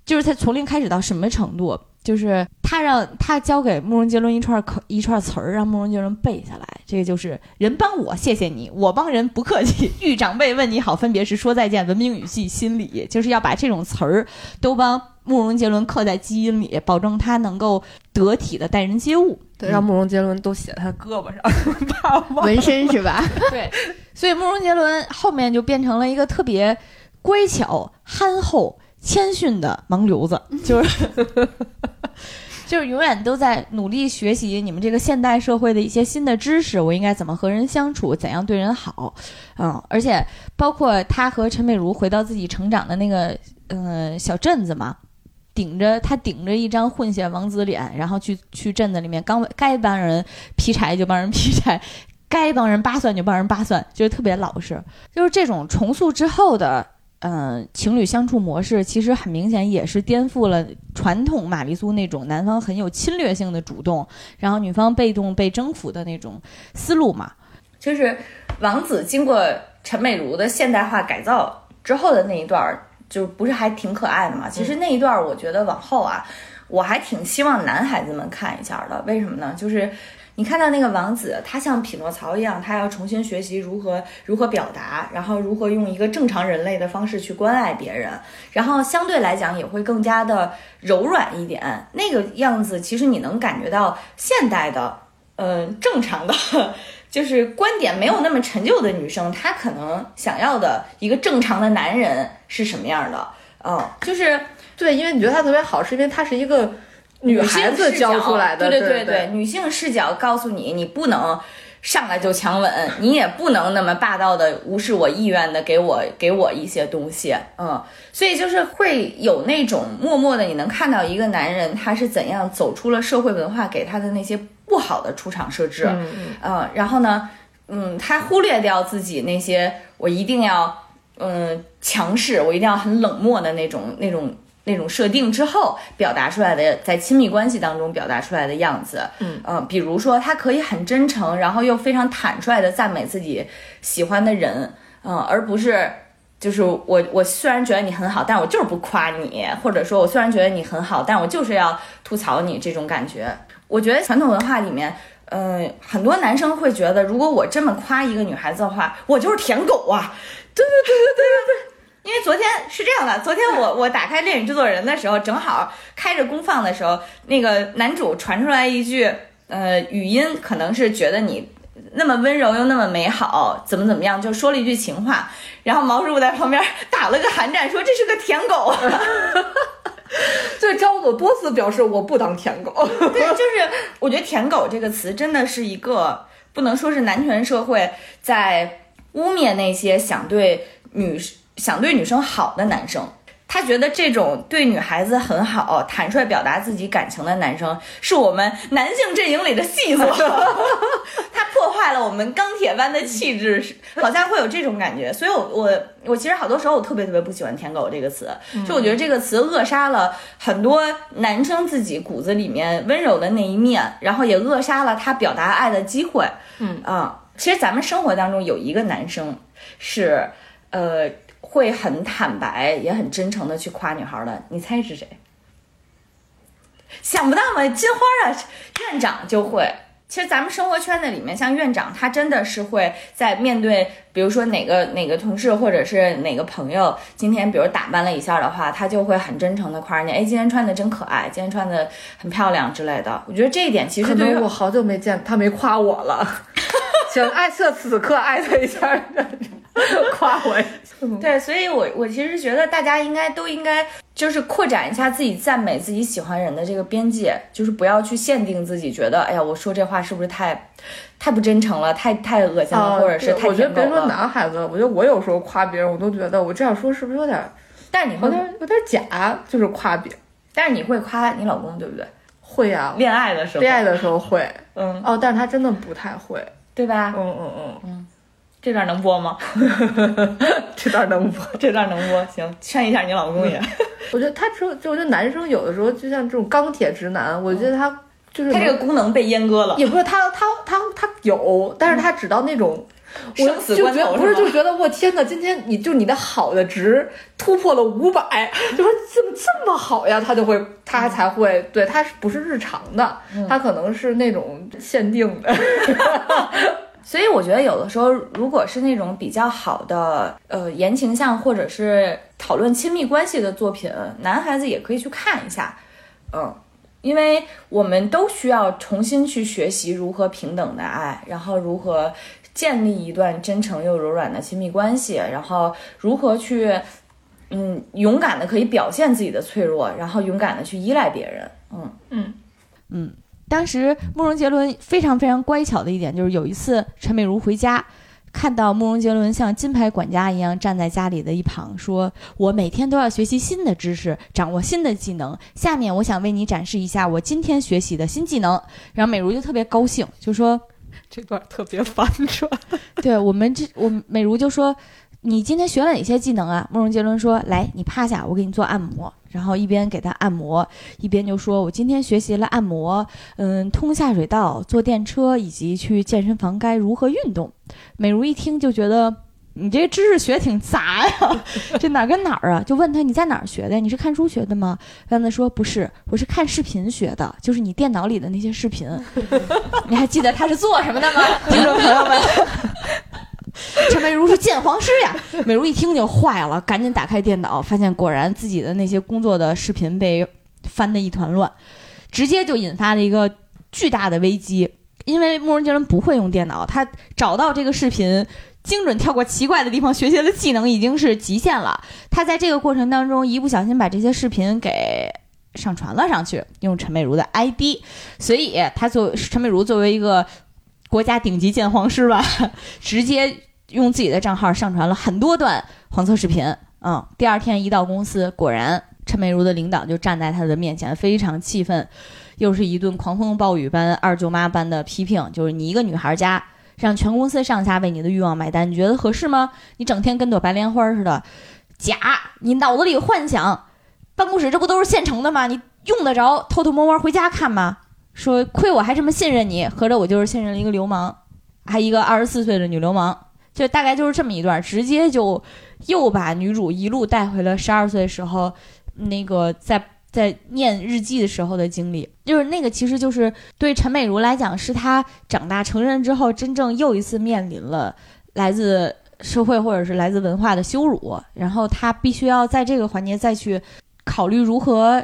就是他从零开始到什么程度？就是他让他教给慕容杰伦一串口一串词儿，让慕容杰伦背下来。这个就是人帮我，谢谢你；我帮人，不客气。(laughs) 遇长辈问你好，分别是说再见，文明语气，心理就是要把这种词儿都帮慕容杰伦刻在基因里，保证他能够得体的待人接物。对，让慕容杰伦都写他胳膊上，纹身是吧？(laughs) 对，所以慕容杰伦后面就变成了一个特别乖巧、憨厚。谦逊的盲流子，就是 (laughs) 就是永远都在努力学习你们这个现代社会的一些新的知识。我应该怎么和人相处，怎样对人好？嗯，而且包括他和陈美如回到自己成长的那个嗯小镇子嘛，顶着他顶着一张混血王子脸，然后去去镇子里面，刚该帮人劈柴就帮人劈柴，(laughs) 该帮人扒蒜就帮人扒蒜，就是特别老实。就是这种重塑之后的。嗯，情侣相处模式其实很明显也是颠覆了传统玛丽苏那种男方很有侵略性的主动，然后女方被动被征服的那种思路嘛。就是王子经过陈美如的现代化改造之后的那一段，就不是还挺可爱的嘛？其实那一段我觉得往后啊，我还挺希望男孩子们看一下的。为什么呢？就是。你看到那个王子，他像匹诺曹一样，他要重新学习如何如何表达，然后如何用一个正常人类的方式去关爱别人，然后相对来讲也会更加的柔软一点。那个样子，其实你能感觉到现代的，嗯，正常的，(laughs) 就是观点没有那么陈旧的女生，她可能想要的一个正常的男人是什么样的？嗯，就是对，因为你觉得他特别好，是因为他是一个。女孩子教出来的，对对对对，女性视角告诉你，你不能上来就强吻，你也不能那么霸道的无视我意愿的给我给我一些东西，嗯，所以就是会有那种默默的，你能看到一个男人他是怎样走出了社会文化给他的那些不好的出场设置，嗯，然后呢，嗯，他忽略掉自己那些我一定要嗯强势，我一定要很冷漠的那种那种。那种设定之后表达出来的，在亲密关系当中表达出来的样子，嗯嗯，比如说他可以很真诚，然后又非常坦率的赞美自己喜欢的人，嗯，而不是就是我我虽然觉得你很好，但我就是不夸你，或者说我虽然觉得你很好，但我就是要吐槽你这种感觉。我觉得传统文化里面，嗯，很多男生会觉得，如果我这么夸一个女孩子的话，我就是舔狗啊，对对对对对是这样的，昨天我我打开《恋与制作人》的时候，正好开着公放的时候，那个男主传出来一句，呃，语音可能是觉得你那么温柔又那么美好，怎么怎么样，就说了一句情话，然后毛师傅在旁边打了个寒战，说这是个舔狗。(laughs) 对，张总多次表示我不当舔狗。对，就是我觉得“舔狗”这个词真的是一个不能说是男权社会在污蔑那些想对女。想对女生好的男生，他觉得这种对女孩子很好、坦率表达自己感情的男生，是我们男性阵营里的细作。(laughs) 他破坏了我们钢铁般的气质，好像会有这种感觉。所以，我我我其实好多时候我特别特别不喜欢“舔狗”这个词，就我觉得这个词扼杀了很多男生自己骨子里面温柔的那一面，然后也扼杀了他表达爱的机会。嗯啊，其实咱们生活当中有一个男生是，呃。会很坦白，也很真诚的去夸女孩的，你猜是谁？想不到吗？金花啊，院长就会。其实咱们生活圈子里面，像院长，他真的是会在面对，比如说哪个哪个同事或者是哪个朋友，今天比如打扮了一下的话，他就会很真诚的夸人家，哎，今天穿的真可爱，今天穿的很漂亮之类的。我觉得这一点其实对我好久没见他没夸我了，请艾特此刻艾特一下。(laughs) 夸我，对，所以我我其实觉得大家应该都应该就是扩展一下自己赞美自己喜欢人的这个边界，就是不要去限定自己，觉得哎呀，我说这话是不是太太不真诚了，太太恶心了，啊或者是太对我觉得别说。男孩子，我觉得我有时候夸别人，我都觉得我这样说是不是有点有但你会，点有点假？就是夸别人但是你会夸你老公，对不对？会呀、恋爱的时候，恋爱的时候会嗯，哦，但是他真的不太会。对吧？嗯嗯嗯嗯，这段能播吗？(laughs) 这段能播。(laughs) 这段能播，行，劝一下你老公也。我觉得他只有，就我觉得男生有的时候就像这种钢铁直男，我觉得他就是他这个功能被阉割了，也不是他他他他有，但是他只到那种。我就觉得不是，就觉得我天哪！今天你就你的好的值突破了五百，就说怎么这么好呀？他就会，他才会，对，他是不是日常的？他可能是那种限定的。(laughs) (laughs) 所以我觉得有的时候，如果是那种比较好的呃言情向或者是讨论亲密关系的作品，男孩子也可以去看一下，嗯，因为我们都需要重新去学习如何平等的爱，然后如何建立一段真诚又柔软的亲密关系，然后如何去嗯勇敢的可以表现自己的脆弱，然后勇敢的去依赖别人，嗯嗯嗯，当时慕容杰伦非常非常乖巧的一点就是，有一次陈美如回家，看到慕容杰伦像金牌管家一样站在家里的一旁，说：“我每天都要学习新的知识，掌握新的技能。下面我想为你展示一下我今天学习的新技能。”然后美如就特别高兴，就说这段特别反转。(laughs) “对我们这我美如就说。”你今天学了哪些技能啊？慕容杰伦说：“来，你趴下，我给你做按摩。”然后一边给他按摩，一边就说：“我今天学习了按摩，嗯，通下水道、坐电车以及去健身房该如何运动。”美如一听就觉得你这知识学挺杂呀，这哪儿跟哪儿啊？就问他你在哪儿学的？你是看书学的吗？让他说不是，我是看视频学的，就是你电脑里的那些视频。(laughs) 你还记得他是做什么的吗？听众朋友们。陈美如是鉴黄师呀！美如一听就坏了，赶紧打开电脑，发现果然自己的那些工作的视频被翻得一团乱，直接就引发了一个巨大的危机。因为慕容杰伦不会用电脑，他找到这个视频，精准跳过奇怪的地方学习的技能已经是极限了。他在这个过程当中一不小心把这些视频给上传了上去，用陈美如的 ID，所以他作为陈美如作为一个国家顶级鉴黄师吧，(laughs) 直接用自己的账号上传了很多段黄色视频。嗯，第二天一到公司，果然陈美如的领导就站在他的面前，非常气愤，又是一顿狂风暴雨般、二舅妈般的批评，就是你一个女孩家。让全公司上下为你的欲望买单，你觉得合适吗？你整天跟朵白莲花似的，假！你脑子里幻想，办公室这不都是现成的吗？你用得着偷偷摸摸回家看吗？说亏我还这么信任你，合着我就是信任了一个流氓，还一个二十四岁的女流氓，就大概就是这么一段，直接就又把女主一路带回了十二岁时候那个在在念日记的时候的经历，就是那个其实就是对陈美如来讲，是她长大成人之后真正又一次面临了来自社会或者是来自文化的羞辱，然后她必须要在这个环节再去考虑如何。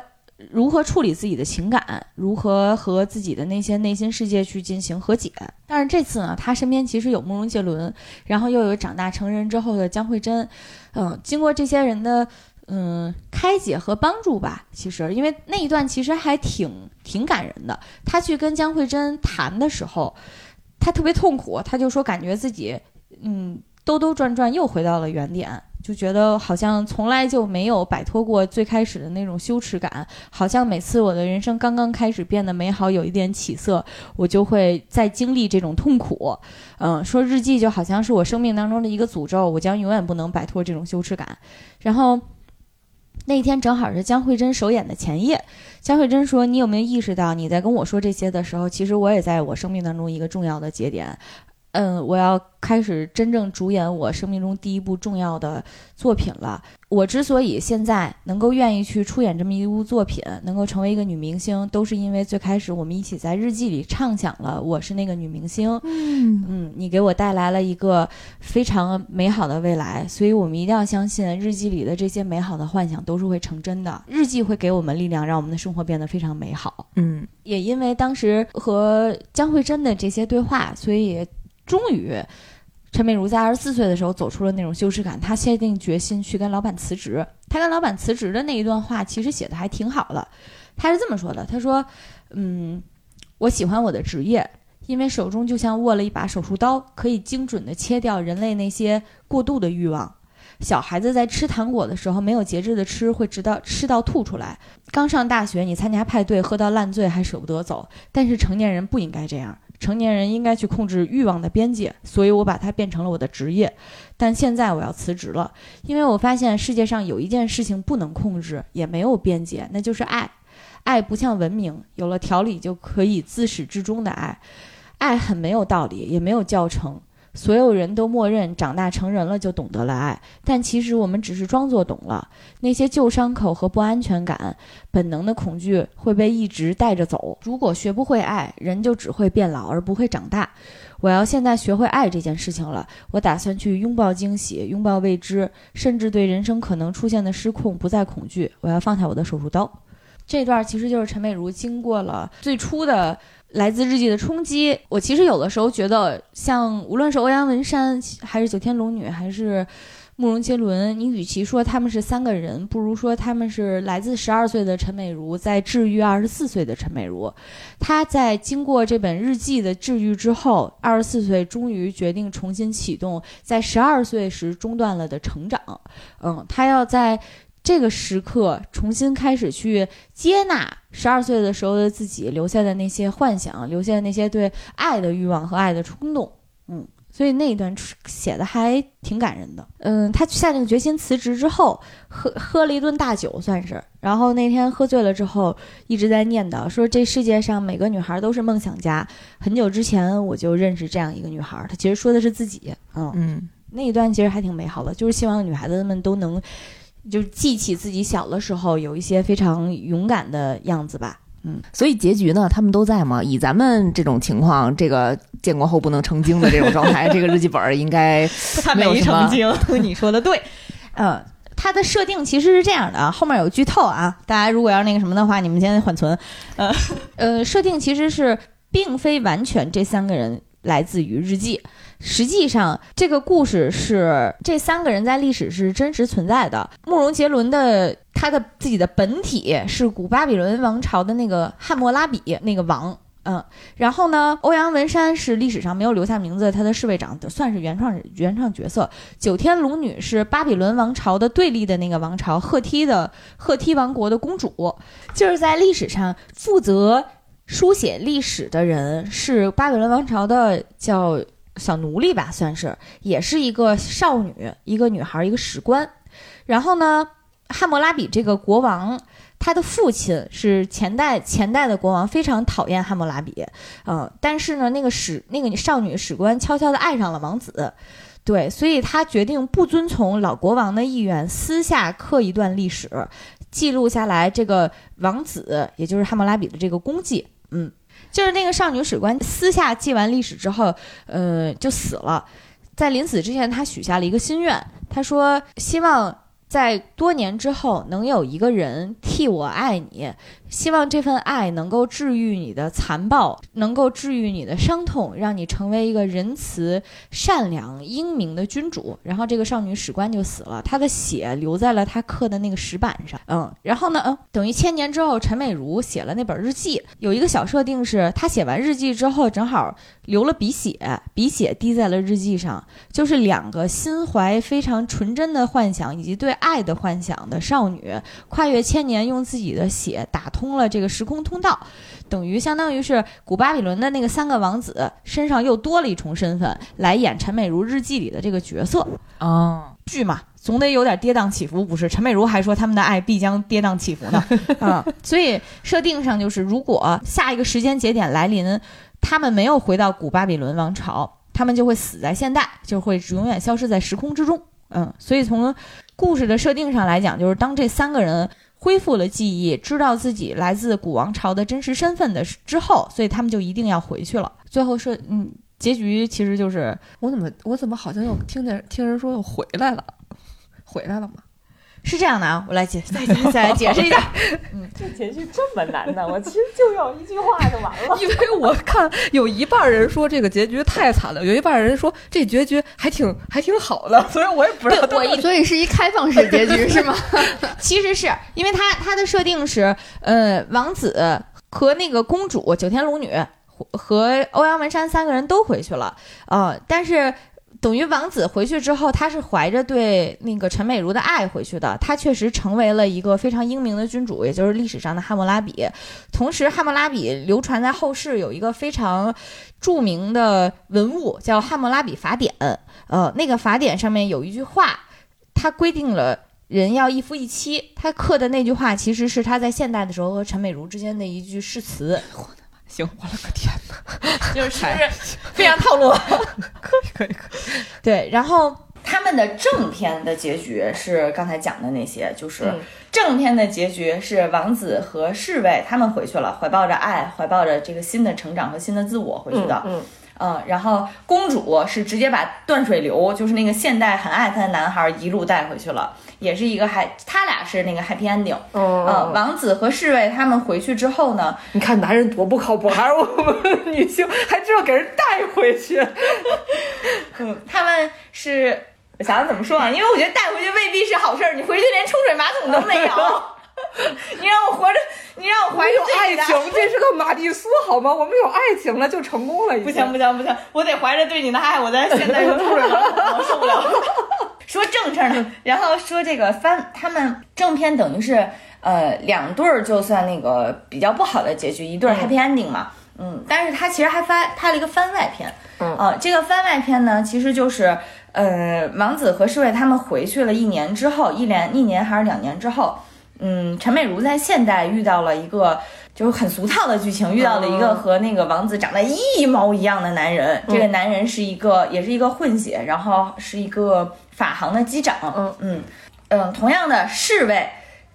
如何处理自己的情感，如何和自己的那些内心世界去进行和解？但是这次呢，她身边其实有慕容杰伦，然后又有长大成人之后的江慧珍，嗯，经过这些人的嗯开解和帮助吧，其实因为那一段其实还挺挺感人的。他去跟江慧珍谈的时候，他特别痛苦，他就说感觉自己嗯兜兜转转又回到了原点。就觉得好像从来就没有摆脱过最开始的那种羞耻感，好像每次我的人生刚刚开始变得美好，有一点起色，我就会再经历这种痛苦。嗯，说日记就好像是我生命当中的一个诅咒，我将永远不能摆脱这种羞耻感。然后那天正好是姜慧珍首演的前夜，姜慧珍说：“你有没有意识到，你在跟我说这些的时候，其实我也在我生命当中一个重要的节点。”嗯，我要开始真正主演我生命中第一部重要的作品了。我之所以现在能够愿意去出演这么一部作品，能够成为一个女明星，都是因为最开始我们一起在日记里畅想了我是那个女明星。嗯嗯，你给我带来了一个非常美好的未来，所以我们一定要相信日记里的这些美好的幻想都是会成真的。日记会给我们力量，让我们的生活变得非常美好。嗯也因为当时和江慧珍的这些对话，所以终于陈美如在二十四岁的时候走出了那种羞耻感，她下定决心去跟老板辞职。她跟老板辞职的那一段话其实写的还挺好的，她是这么说的：“她说，嗯，我喜欢我的职业，因为手中就像握了一把手术刀，可以精准地切掉人类那些过度的欲望。小孩子在吃糖果的时候没有节制的吃，会直到吃到吐出来。刚上大学，你参加派对喝到烂醉还舍不得走，但是成年人不应该这样。”成年人应该去控制欲望的边界，所以我把它变成了我的职业。但现在我要辞职了，因为我发现世界上有一件事情不能控制，也没有边界，那就是爱。爱不像文明，有了条理就可以自始至终的爱。爱很没有道理，也没有教程。所有人都默认长大成人了就懂得了爱，但其实我们只是装作懂了。那些旧伤口和不安全感、本能的恐惧会被一直带着走。如果学不会爱，人就只会变老而不会长大。我要现在学会爱这件事情了。我打算去拥抱惊喜，拥抱未知，甚至对人生可能出现的失控不再恐惧。我要放下我的手术刀。这段其实就是陈美如经过了最初的。来自日记的冲击，我其实有的时候觉得，像无论是欧阳文山，还是九天龙女，还是慕容杰伦，你与其说他们是三个人，不如说他们是来自十二岁的陈美如在治愈二十四岁的陈美如。她在经过这本日记的治愈之后，二十四岁终于决定重新启动在十二岁时中断了的成长。嗯，她要在。这个时刻，重新开始去接纳十二岁的时候的自己留下的那些幻想，留下的那些对爱的欲望和爱的冲动。嗯，所以那一段写的还挺感人的。嗯，他下定决心辞职之后，喝喝了一顿大酒，算是。然后那天喝醉了之后，一直在念叨说：“这世界上每个女孩都是梦想家。很久之前我就认识这样一个女孩。”她其实说的是自己。嗯嗯，那一段其实还挺美好的，就是希望女孩子们都能。就记起自己小的时候有一些非常勇敢的样子吧，嗯，所以结局呢，他们都在吗？以咱们这种情况，这个建国后不能成精的这种状态，(laughs) 这个日记本应该他没成精。(laughs) 你说的对，嗯，它的设定其实是这样的啊，后面有剧透啊，大家如果要那个什么的话，你们先缓存。呃 (laughs) 呃，设定其实是并非完全这三个人来自于日记。实际上，这个故事是这三个人在历史是真实存在的。慕容杰伦的他的自己的本体是古巴比伦王朝的那个汉谟拉比那个王，嗯，然后呢，欧阳文山是历史上没有留下名字，他的侍卫长算是原创原创角色。九天龙女是巴比伦王朝的对立的那个王朝赫梯的赫梯王国的公主，就是在历史上负责书写历史的人是巴比伦王朝的叫。小奴隶吧，算是，也是一个少女，一个女孩，一个史官。然后呢，汉谟拉比这个国王，他的父亲是前代前代的国王，非常讨厌汉谟拉比。嗯，但是呢，那个史那个少女史官悄悄地爱上了王子，对，所以他决定不遵从老国王的意愿，私下刻一段历史，记录下来这个王子，也就是汉谟拉比的这个功绩。嗯。就是那个少女史官私下记完历史之后，呃，就死了。在临死之前，他许下了一个心愿，他说希望。在多年之后，能有一个人替我爱你，希望这份爱能够治愈你的残暴，能够治愈你的伤痛，让你成为一个仁慈、善良、英明的君主。然后这个少女史官就死了，她的血留在了她刻的那个石板上。嗯，然后呢，嗯，等于千年之后，陈美如写了那本日记，有一个小设定是，她写完日记之后，正好流了鼻血，鼻血滴在了日记上，就是两个心怀非常纯真的幻想以及对。爱的幻想的少女，跨越千年，用自己的血打通了这个时空通道，等于相当于是古巴比伦的那个三个王子身上又多了一重身份来演陈美如日记里的这个角色哦，剧嘛，总得有点跌宕起伏，不是？陈美如还说他们的爱必将跌宕起伏呢，(laughs) 啊，所以设定上就是，如果下一个时间节点来临，他们没有回到古巴比伦王朝，他们就会死在现代，就会永远消失在时空之中。嗯，所以从故事的设定上来讲，就是当这三个人恢复了记忆，知道自己来自古王朝的真实身份的之后，所以他们就一定要回去了。最后是，嗯，结局其实就是我怎么我怎么好像又听见听人说又回来了，回来了吗？是这样的啊，我来解 (laughs) 再再再来解释一下。(laughs) 嗯这结局这么难呢？我其实就要一句话就完了。(laughs) 因为我看有一半人说这个结局太惨了，有一半人说这结局还挺还挺好的，所以我也不知道。我一所以是一开放式结局是吗？其实是因为他他的设定是，呃，王子和那个公主九天龙女和欧阳文山三个人都回去了，呃，但是。等于王子回去之后，他是怀着对那个陈美如的爱回去的。他确实成为了一个非常英明的君主，也就是历史上的汉谟拉比。同时，汉谟拉比流传在后世有一个非常著名的文物，叫《汉谟拉比法典》。呃，那个法典上面有一句话，它规定了人要一夫一妻。他刻的那句话，其实是他在现代的时候和陈美如之间的一句誓词。行，我了个天哪，(laughs) 就是是不是非常套路？(laughs) 可以可以可以。对，然后他们的正片的结局是刚才讲的那些，就是嗯正片的结局是王子和侍卫他们回去了，怀抱着爱，怀抱着这个新的成长和新的自我回去的。嗯嗯，然后公主是直接把断水流，就是那个现代很爱她的男孩一路带回去了，也是一个还他俩是那个 happy ending。嗯嗯，王子和侍卫他们回去之后呢，你看男人多不靠谱，还是我们女性还知道给人带回去。(laughs) 嗯，他们是我想想怎么说啊？因为我觉得带回去未必是好事儿，你回去连冲水马桶都没有。(laughs) 你让我活着，你让我怀着有这个爱情，这是个玛丽苏好吗？我们有爱情了就成功了，已经。不行不行不行，我得怀着对你的爱，我在现在就冲水马桶，我受不了。(laughs) 说正事儿呢，然后说这个番，他们正片等于是呃两对儿，就算那个比较不好的结局，一对儿 happy ending 嘛，嗯，但是他其实还发拍了一个番外篇，嗯。啊、这个番外篇呢，其实就是呃王子和侍卫他们回去了一年之后，一年一年还是两年之后，嗯，陈美如在现代遇到了一个就是很俗套的剧情，遇到了一个嗯和那个王子长得一毛一样的男人。这个男人是一个，也是一个混血，然后是一个法航的机长。嗯嗯嗯，同样的侍卫。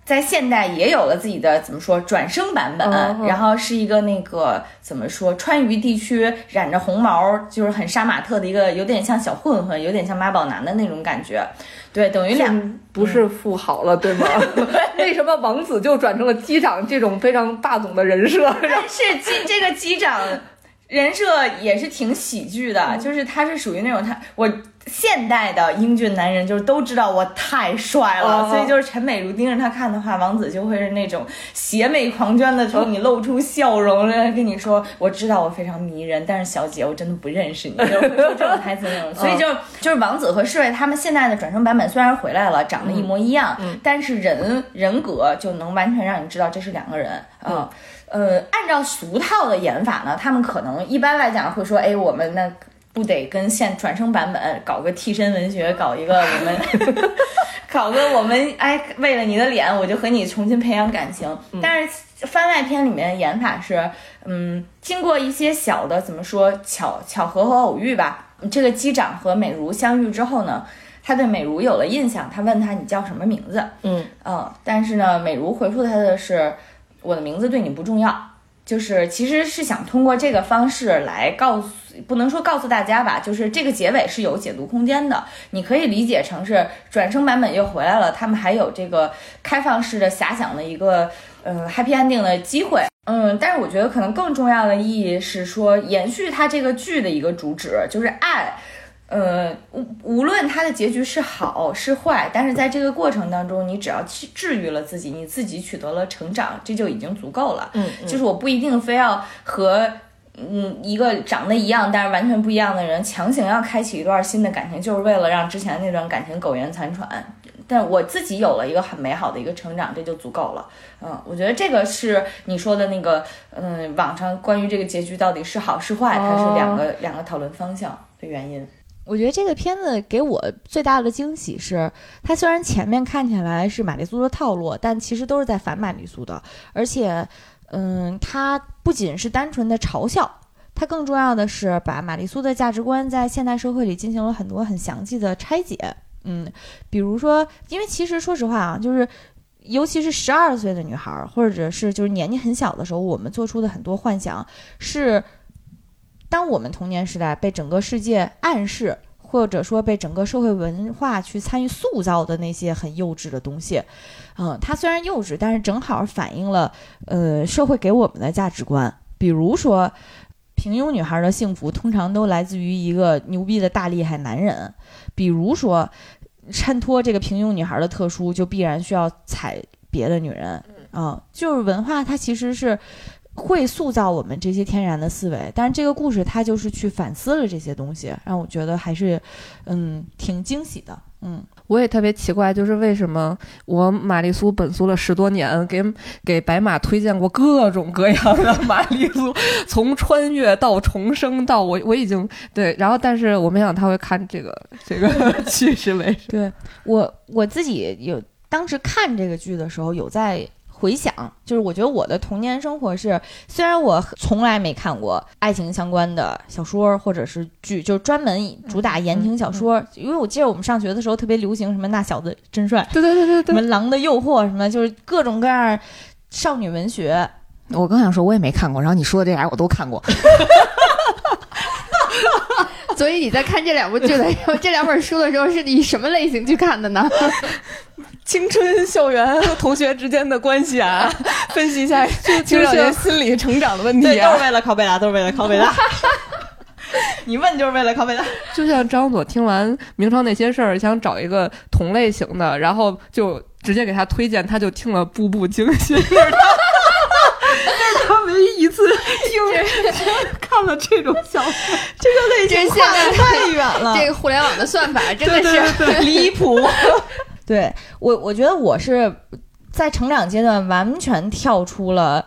在现代也有了自己的怎么说转生版本，然后是一个那个怎么说川渝地区染着红毛，就是很杀马特的一个，有点像小混混，有点像妈宝男的那种感觉。对，等于两不是富豪了，对吗？(laughs) (laughs) 为什么王子就转成了机长这种非常霸总的人设？但是机这个机长人设也是挺喜剧的，就是他是属于那种他我现代的英俊男人，就是都知道我太帅了，哦。所以就是陈美如盯着他看的话，王子就会是那种邪魅狂狷的冲你露出笑容，然后跟你说我知道我非常迷人，但是小姐我真的不认识你，就是会说这种台词那种，所以就就是王子和侍卫他们现在的转生版本虽然回来了，长得一模一样，但是人人格就能完全让你知道这是两个人。啊。呃，按照俗套的演法呢，他们可能一般来讲会说，哎，我们那不得跟现转生版本搞个替身文学，搞一个我们 (laughs) 搞个我们哎，为了你的脸，我就和你重新培养感情。但是番外篇里面的演法是，嗯，经过一些小的怎么说巧巧合和偶遇吧，这个机长和美如相遇之后呢。他对美如有了印象，他问他你叫什么名字？嗯嗯，但是呢，美如回复他的是我的名字对你不重要，就是其实是想通过这个方式来告诉，不能说告诉大家吧，就是这个结尾是有解读空间的，你可以理解成是转生版本又回来了，他们还有这个开放式的遐想的一个呃 happy ending 的机会。嗯，但是我觉得可能更重要的意义是说，延续它这个剧的一个主旨，就是爱。呃，无无论它的结局是好是坏，但是在这个过程当中，你只要去治愈了自己，你自己取得了成长，这就已经足够了。嗯，就是我不一定非要和嗯一个长得一样但是完全不一样的人强行要开启一段新的感情，就是为了让之前那段感情苟延残喘。但我自己有了一个很美好的一个成长，这就足够了。嗯，我觉得这个是你说的那个，嗯，网上关于这个结局到底是好是坏，它是两个、两个讨论方向的原因。我觉得这个片子给我最大的惊喜是，它虽然前面看起来是玛丽苏的套路，但其实都是在反玛丽苏的，而且，嗯，它不仅是单纯的嘲笑，它更重要的是把玛丽苏的价值观在现代社会里进行了很多很详细的拆解。嗯，比如说，因为其实说实话啊，就是。尤其是十二岁的女孩儿，或者是就是年纪很小的时候，我们做出的很多幻想是当我们童年时代被整个世界暗示或者说被整个社会文化去参与塑造的那些很幼稚的东西。嗯，它虽然幼稚，但是正好反映了呃社会给我们的价值观，比如说。平庸女孩的幸福通常都来自于一个牛逼的大厉害男人，比如说，衬托这个平庸女孩的特殊，就必然需要踩别的女人啊、就是文化，它其实是会塑造我们这些天然的思维，但是这个故事它就是去反思了这些东西，让我觉得还是嗯挺惊喜的，嗯。我也特别奇怪，就是为什么我玛丽苏本苏了十多年，给给白马推荐过各种各样的玛丽苏，从穿越到重生到我我已经对，然后但是我没想到他会看这个这个 (laughs) 剧是为什么？对我我自己有当时看这个剧的时候，有在回想，就是我觉得我的童年生活是，虽然我从来没看过爱情相关的小说或者是剧，就是专门主打言情小说，因为我记得我们上学的时候特别流行什么那小子真帅，对对对对对，什么狼的诱惑，什么就是各种各样少女文学。我刚想说，我也没看过，然后你说的这俩我都看过。(laughs) (laughs) 所以你在看这两部剧的时候，(laughs) 这两本书的时候，是以什么类型去看的呢？(laughs) 青春校园和同学之间的关系啊，分析一下青少年心理成长的问题对，都啊是。为了考北大，都是为了考北大。你问就是为了考北大。就像张佐听完《明朝那些事儿》，想找一个同类型的，然后就直接给他推荐，他就听了《步步惊心》，这是他，唯一一次 (laughs) 听看了这种小说。这个类这型现在太远了，这个互联网的算法真的是 (laughs) 离谱。(laughs) 对我，我觉得我是在成长阶段完全跳出了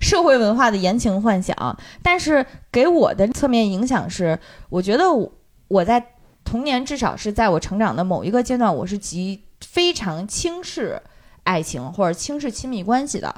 社会文化的言情幻想，但是给我的侧面影响是，我觉得我我在童年至少是在我成长的某一个阶段，我是极非常轻视爱情或者轻视亲密关系的。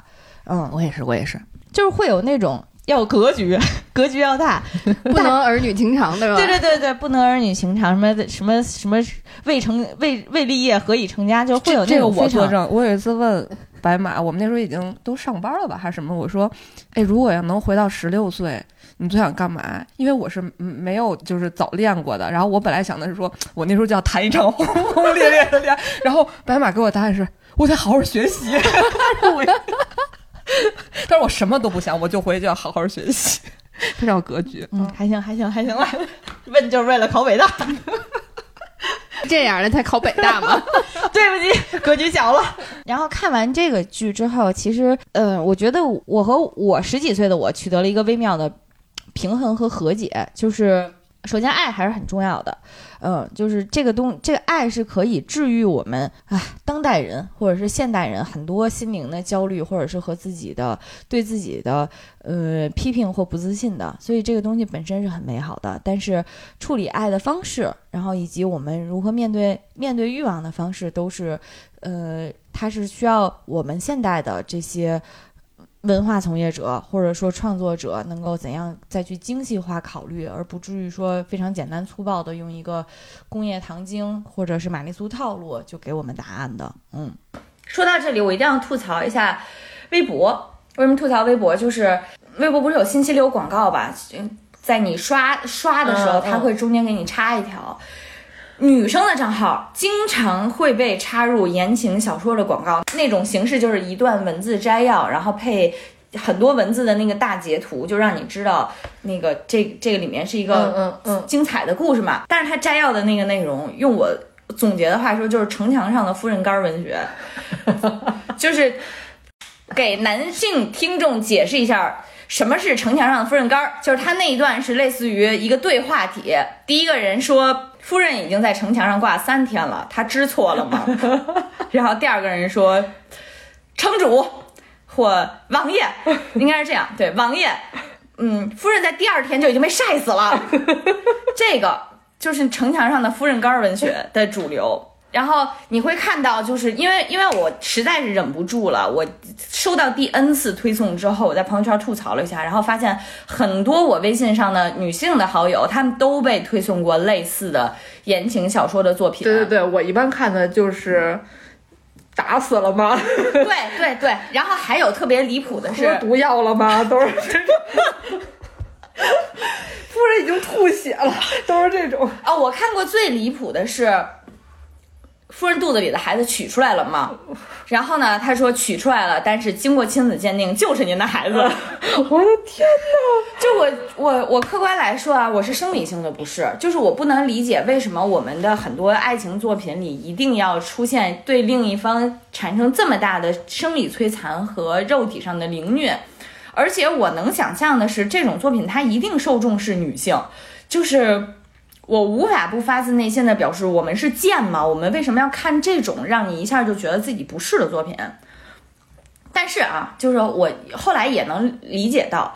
嗯，我也是，我也是。就是会有那种要有格局，(laughs) 格局要大，不能儿女情长，对吧？对对对对，不能儿女情长，什么什么什么未成未未立业何以成家，就会有那这个种我作证。我有一次问白马，我们那时候已经都上班了吧，还是什么？我说，哎，如果要能回到十六岁，你最想干嘛？因为我是嗯没有就是早恋过的，然后我本来想的是说，我那时候就要谈一场轰轰烈烈的恋爱，然后白马给我答案是，我得好好学习。(laughs) (laughs) 但是我，什么都不想，我就回去要好好学习，非常有格局。嗯，还行还行还行了，问就是为了考北大，(laughs) 这样的才考北大嘛。(laughs) 对不起，格局小了。然后看完这个剧之后，其实呃，我觉得我和我十几岁的我取得了一个微妙的平衡和和解，就是首先爱还是很重要的，嗯、就是这个东这个爱是可以治愈我们啊当代人或者是现代人很多心灵的焦虑，或者是和自己的对自己的呃批评或不自信的，所以这个东西本身是很美好的，但是处理爱的方式，然后以及我们如何面对面对欲望的方式，都是呃，它是需要我们现代的这些。文化从业者或者说创作者能够怎样再去精细化考虑，而不至于说非常简单粗暴的用一个工业糖精或者是玛丽苏套路就给我们答案的。嗯，说到这里，我一定要吐槽一下微博。为什么吐槽微博？就是微博不是有信息流广告吧？嗯在你刷刷的时候，它会中间给你插一条。女生的账号经常会被插入言情小说的广告，那种形式就是一段文字摘要，然后配很多文字的那个大截图，就让你知道那个这这个里面是一个嗯嗯精彩的故事嘛。但是它摘要的那个内容，用我总结的话说，就是城墙上的夫人干文学，(laughs) 就是给男性听众解释一下。什么是城墙上的夫人干儿？就是他那一段是类似于一个对话体，第一个人说夫人已经在城墙上挂三天了，她知错了吗？(laughs) 然后第二个人说城主或王爷，应该是这样，对，王爷，嗯，夫人在第二天就已经被晒死了。(laughs) 这个就是城墙上的夫人干儿文学的主流。然后你会看到，就是因为因为我实在是忍不住了，我收到第 N 次推送之后，我在朋友圈吐槽了一下，然后发现很多我微信上的女性的好友，她们都被推送过类似的言情小说的作品。对对对，我一般看的就是打死了吗？对对对，然后还有特别离谱的是，毒药了吗？都是。夫人已经吐血了，都是这种。啊，我看过最离谱的是，夫人肚子里的孩子取出来了吗？(laughs) 然后呢，他说取出来了，但是经过亲子鉴定就是您的孩子。(laughs) 我的天哪！(laughs) 就我我我客观来说啊，我是生理性的不适，就是我不能理解为什么我们的很多爱情作品里一定要出现对另一方产生这么大的生理摧残和肉体上的凌虐，而且我能想象的是，这种作品它一定受众是女性，就是。我无法不发自内心的表示，我们是贱吗？我们为什么要看这种让你一下就觉得自己不是的作品？但是啊，就是我后来也能理解到，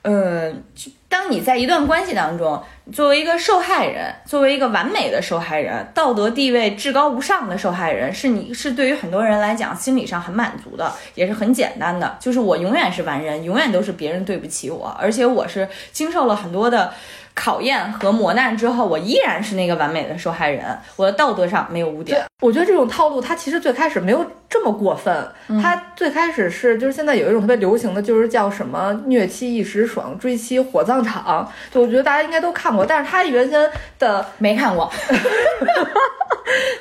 嗯，当你在一段关系当中，作为一个受害人，作为一个完美的受害人，道德地位至高无上的受害人，是你是对于很多人来讲心理上很满足的，也是很简单的，就是我永远是完人，永远都是别人对不起我，而且我是经受了很多的。考验和磨难之后，我依然是那个完美的受害人，我的道德上没有污点。我觉得这种套路，它其实最开始没有这么过分。他最开始是，就是现在有一种特别流行的，就是叫什么“虐妻一时爽，追妻火葬场”。就我觉得大家应该都看过，但是他原先的没看过。(laughs)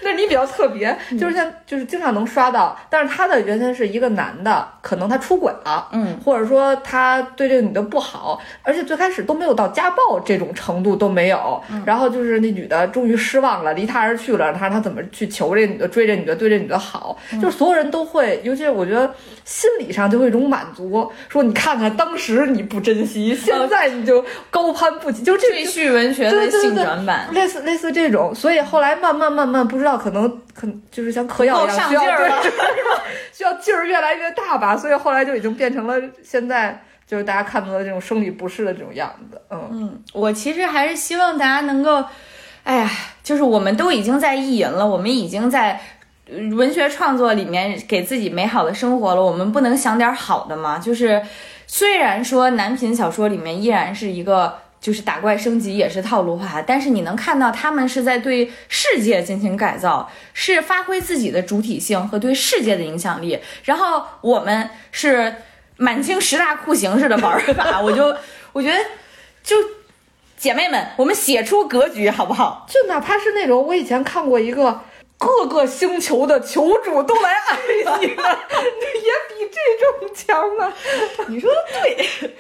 那你比较特别，就是像就是经常能刷到，但是他的原先是一个男的，可能他出轨了，嗯，或者说他对这个女的不好，而且最开始都没有到家暴这种程度都没有，然后就是那女的终于失望了，离他而去了，他他怎么去求这女的，追这女的，对这女的好，就是所有人都会，尤其是我觉得心理上就会一种满足，说你看看当时你不珍惜，现在你就高攀不起，(laughs) 就这赘婿文学的性转版，类似类似这种，所以后来慢慢慢慢不知道可能可能就是像嗑药一样，需要？需要劲儿越来越大吧，所以后来就已经变成了现在就是大家看到的这种生理不适的这种样子。嗯，嗯，我其实还是希望大家能够，哎呀，就是我们都已经在意淫了，我们已经在呃文学创作里面给自己美好的生活了，我们不能想点好的吗？就是虽然说男频小说里面依然是一个。就是打怪升级也是套路化，但是你能看到他们是在对世界进行改造，是发挥自己的主体性和对世界的影响力。然后我们是满清十大酷刑式的玩法，我就我觉得就姐妹们，我们写出格局好不好？就哪怕是那种我以前看过一个。各个星球的球主都来爱你了，(laughs) 也比这种强啊！你说的对。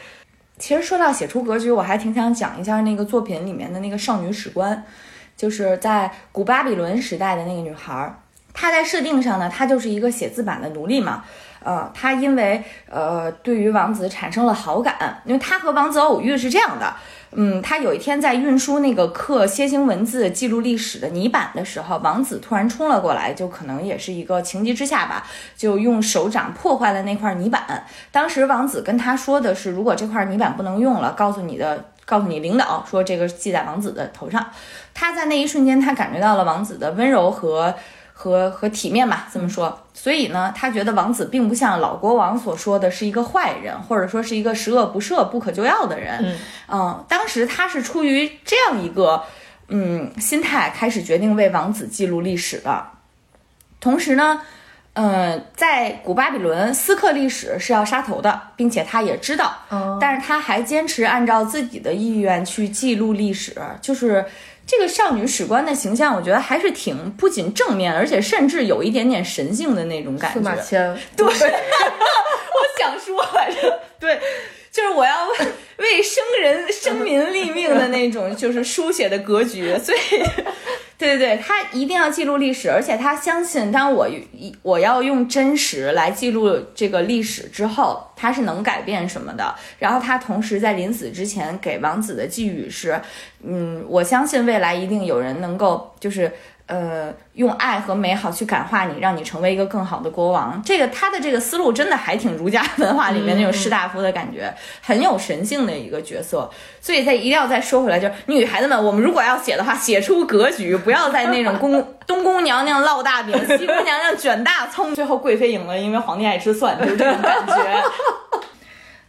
其实说到写出格局，我还挺想讲一下那个作品里面的那个少女史观，就是在古巴比伦时代的那个女孩儿。她在设定上呢，她就是一个写字板的奴隶嘛。呃，她因为呃对于王子产生了好感，因为她和王子偶遇是这样的。嗯，他有一天在运输那个刻楔形文字记录历史的泥板的时候，王子突然冲了过来，就可能也是一个情急之下吧，就用手掌破坏了那块泥板。当时王子跟他说的是，如果这块泥板不能用了，告诉你的，告诉你领导说这个记在王子的头上。他在那一瞬间，他感觉到了王子的温柔和和和体面吧，这么说。所以呢，他觉得王子并不像老国王所说的是一个坏人，或者说是一个十恶不赦、不可救药的人。嗯嗯，当时他是出于这样一个嗯心态，开始决定为王子记录历史的。同时呢，嗯，在古巴比伦，私刻历史是要杀头的，并且他也知道，哦但是他还坚持按照自己的意愿去记录历史，就是。这个少女史官的形象，我觉得还是挺不仅正面，而且甚至有一点点神性的那种感司马觉。迁，对，(laughs) 我想说来着，对，就是我要为为生人生民立命的那种，就是书写的格局。(laughs) 所以，对对对，他一定要记录历史，而且他相信，当我一我要用真实来记录这个历史之后，他是能改变什么的。然后他同时在临死之前给王子的寄语是，嗯，我相信未来一定有人能够就是。呃，用爱和美好去感化你，让你成为一个更好的国王。这个他的这个思路真的还挺儒家文化里面那种士大夫的感觉，很有神性的一个角色。所以再一定要再说回来，就是女孩子们，我们如果要写的话，写出格局，不要在那种宫 (laughs) 东宫娘娘烙大饼，西宫娘娘卷大葱，(laughs) 最后贵妃赢了，因为皇帝爱吃蒜，就是这种感觉。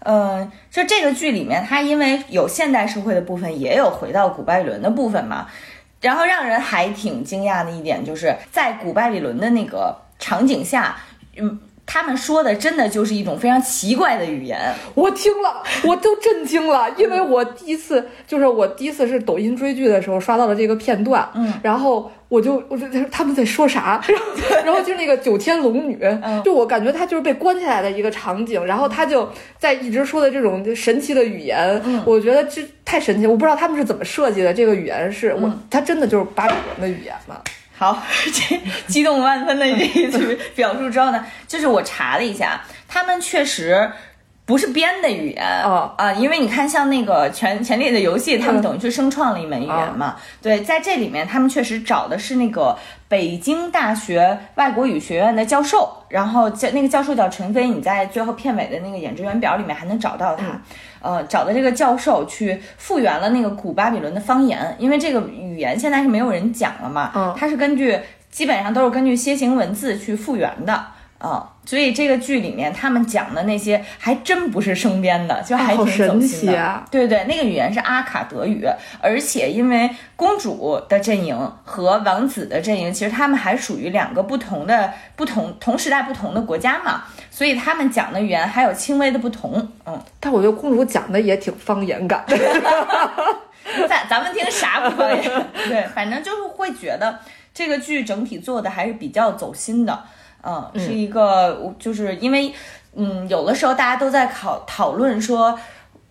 嗯，就这个剧里面，它因为有现代社会的部分，也有回到古拜伦的部分嘛。然后让人还挺惊讶的一点，就是在古巴比伦的那个场景下，嗯，他们说的真的就是一种非常奇怪的语言。我听了，我都震惊了，因为我第一次就是我第一次是抖音追剧的时候刷到了这个片段，嗯，然后我就我就他们在说啥，然 (laughs) 后然后就是那个九天龙女，就我感觉她就是被关起来的一个场景，然后她就在一直说的这种神奇的语言，我觉得这太神奇，我不知道他们是怎么设计的，这个语言是我，它真的就是巴比伦的语言吗？好，这激动万分的这一句表述之后呢，就是我查了一下，他们确实不是编的语言哦啊，因为你看像那个权 (laughs) 权力的游戏，他们等于是生创了一门语言嘛。对，在这里面他们确实找的是那个北京大学外国语学院的教授，然后教那个教授叫陈飞，你在最后片尾的那个演职员表里面还能找到他。呃，找的这个教授去复原了那个古巴比伦的方言，因为这个语言现在是没有人讲了嘛，嗯。它是根据基本上都是根据楔形文字去复原的啊、所以这个剧里面他们讲的那些还真不是生编的，就还挺走神心的。奇啊对对，那个语言是阿卡德语，而且因为公主的阵营和王子的阵营，其实他们还属于两个不同的、不同同时代不同的国家嘛，所以他们讲的语言还有轻微的不同。嗯，但我觉得公主讲的也挺方言感的，(laughs) 咱咱们听啥不方言？对，反正就是会觉得这个剧整体做的还是比较走心的，嗯，是一个，就是因为，嗯，有的时候大家都在考讨论说，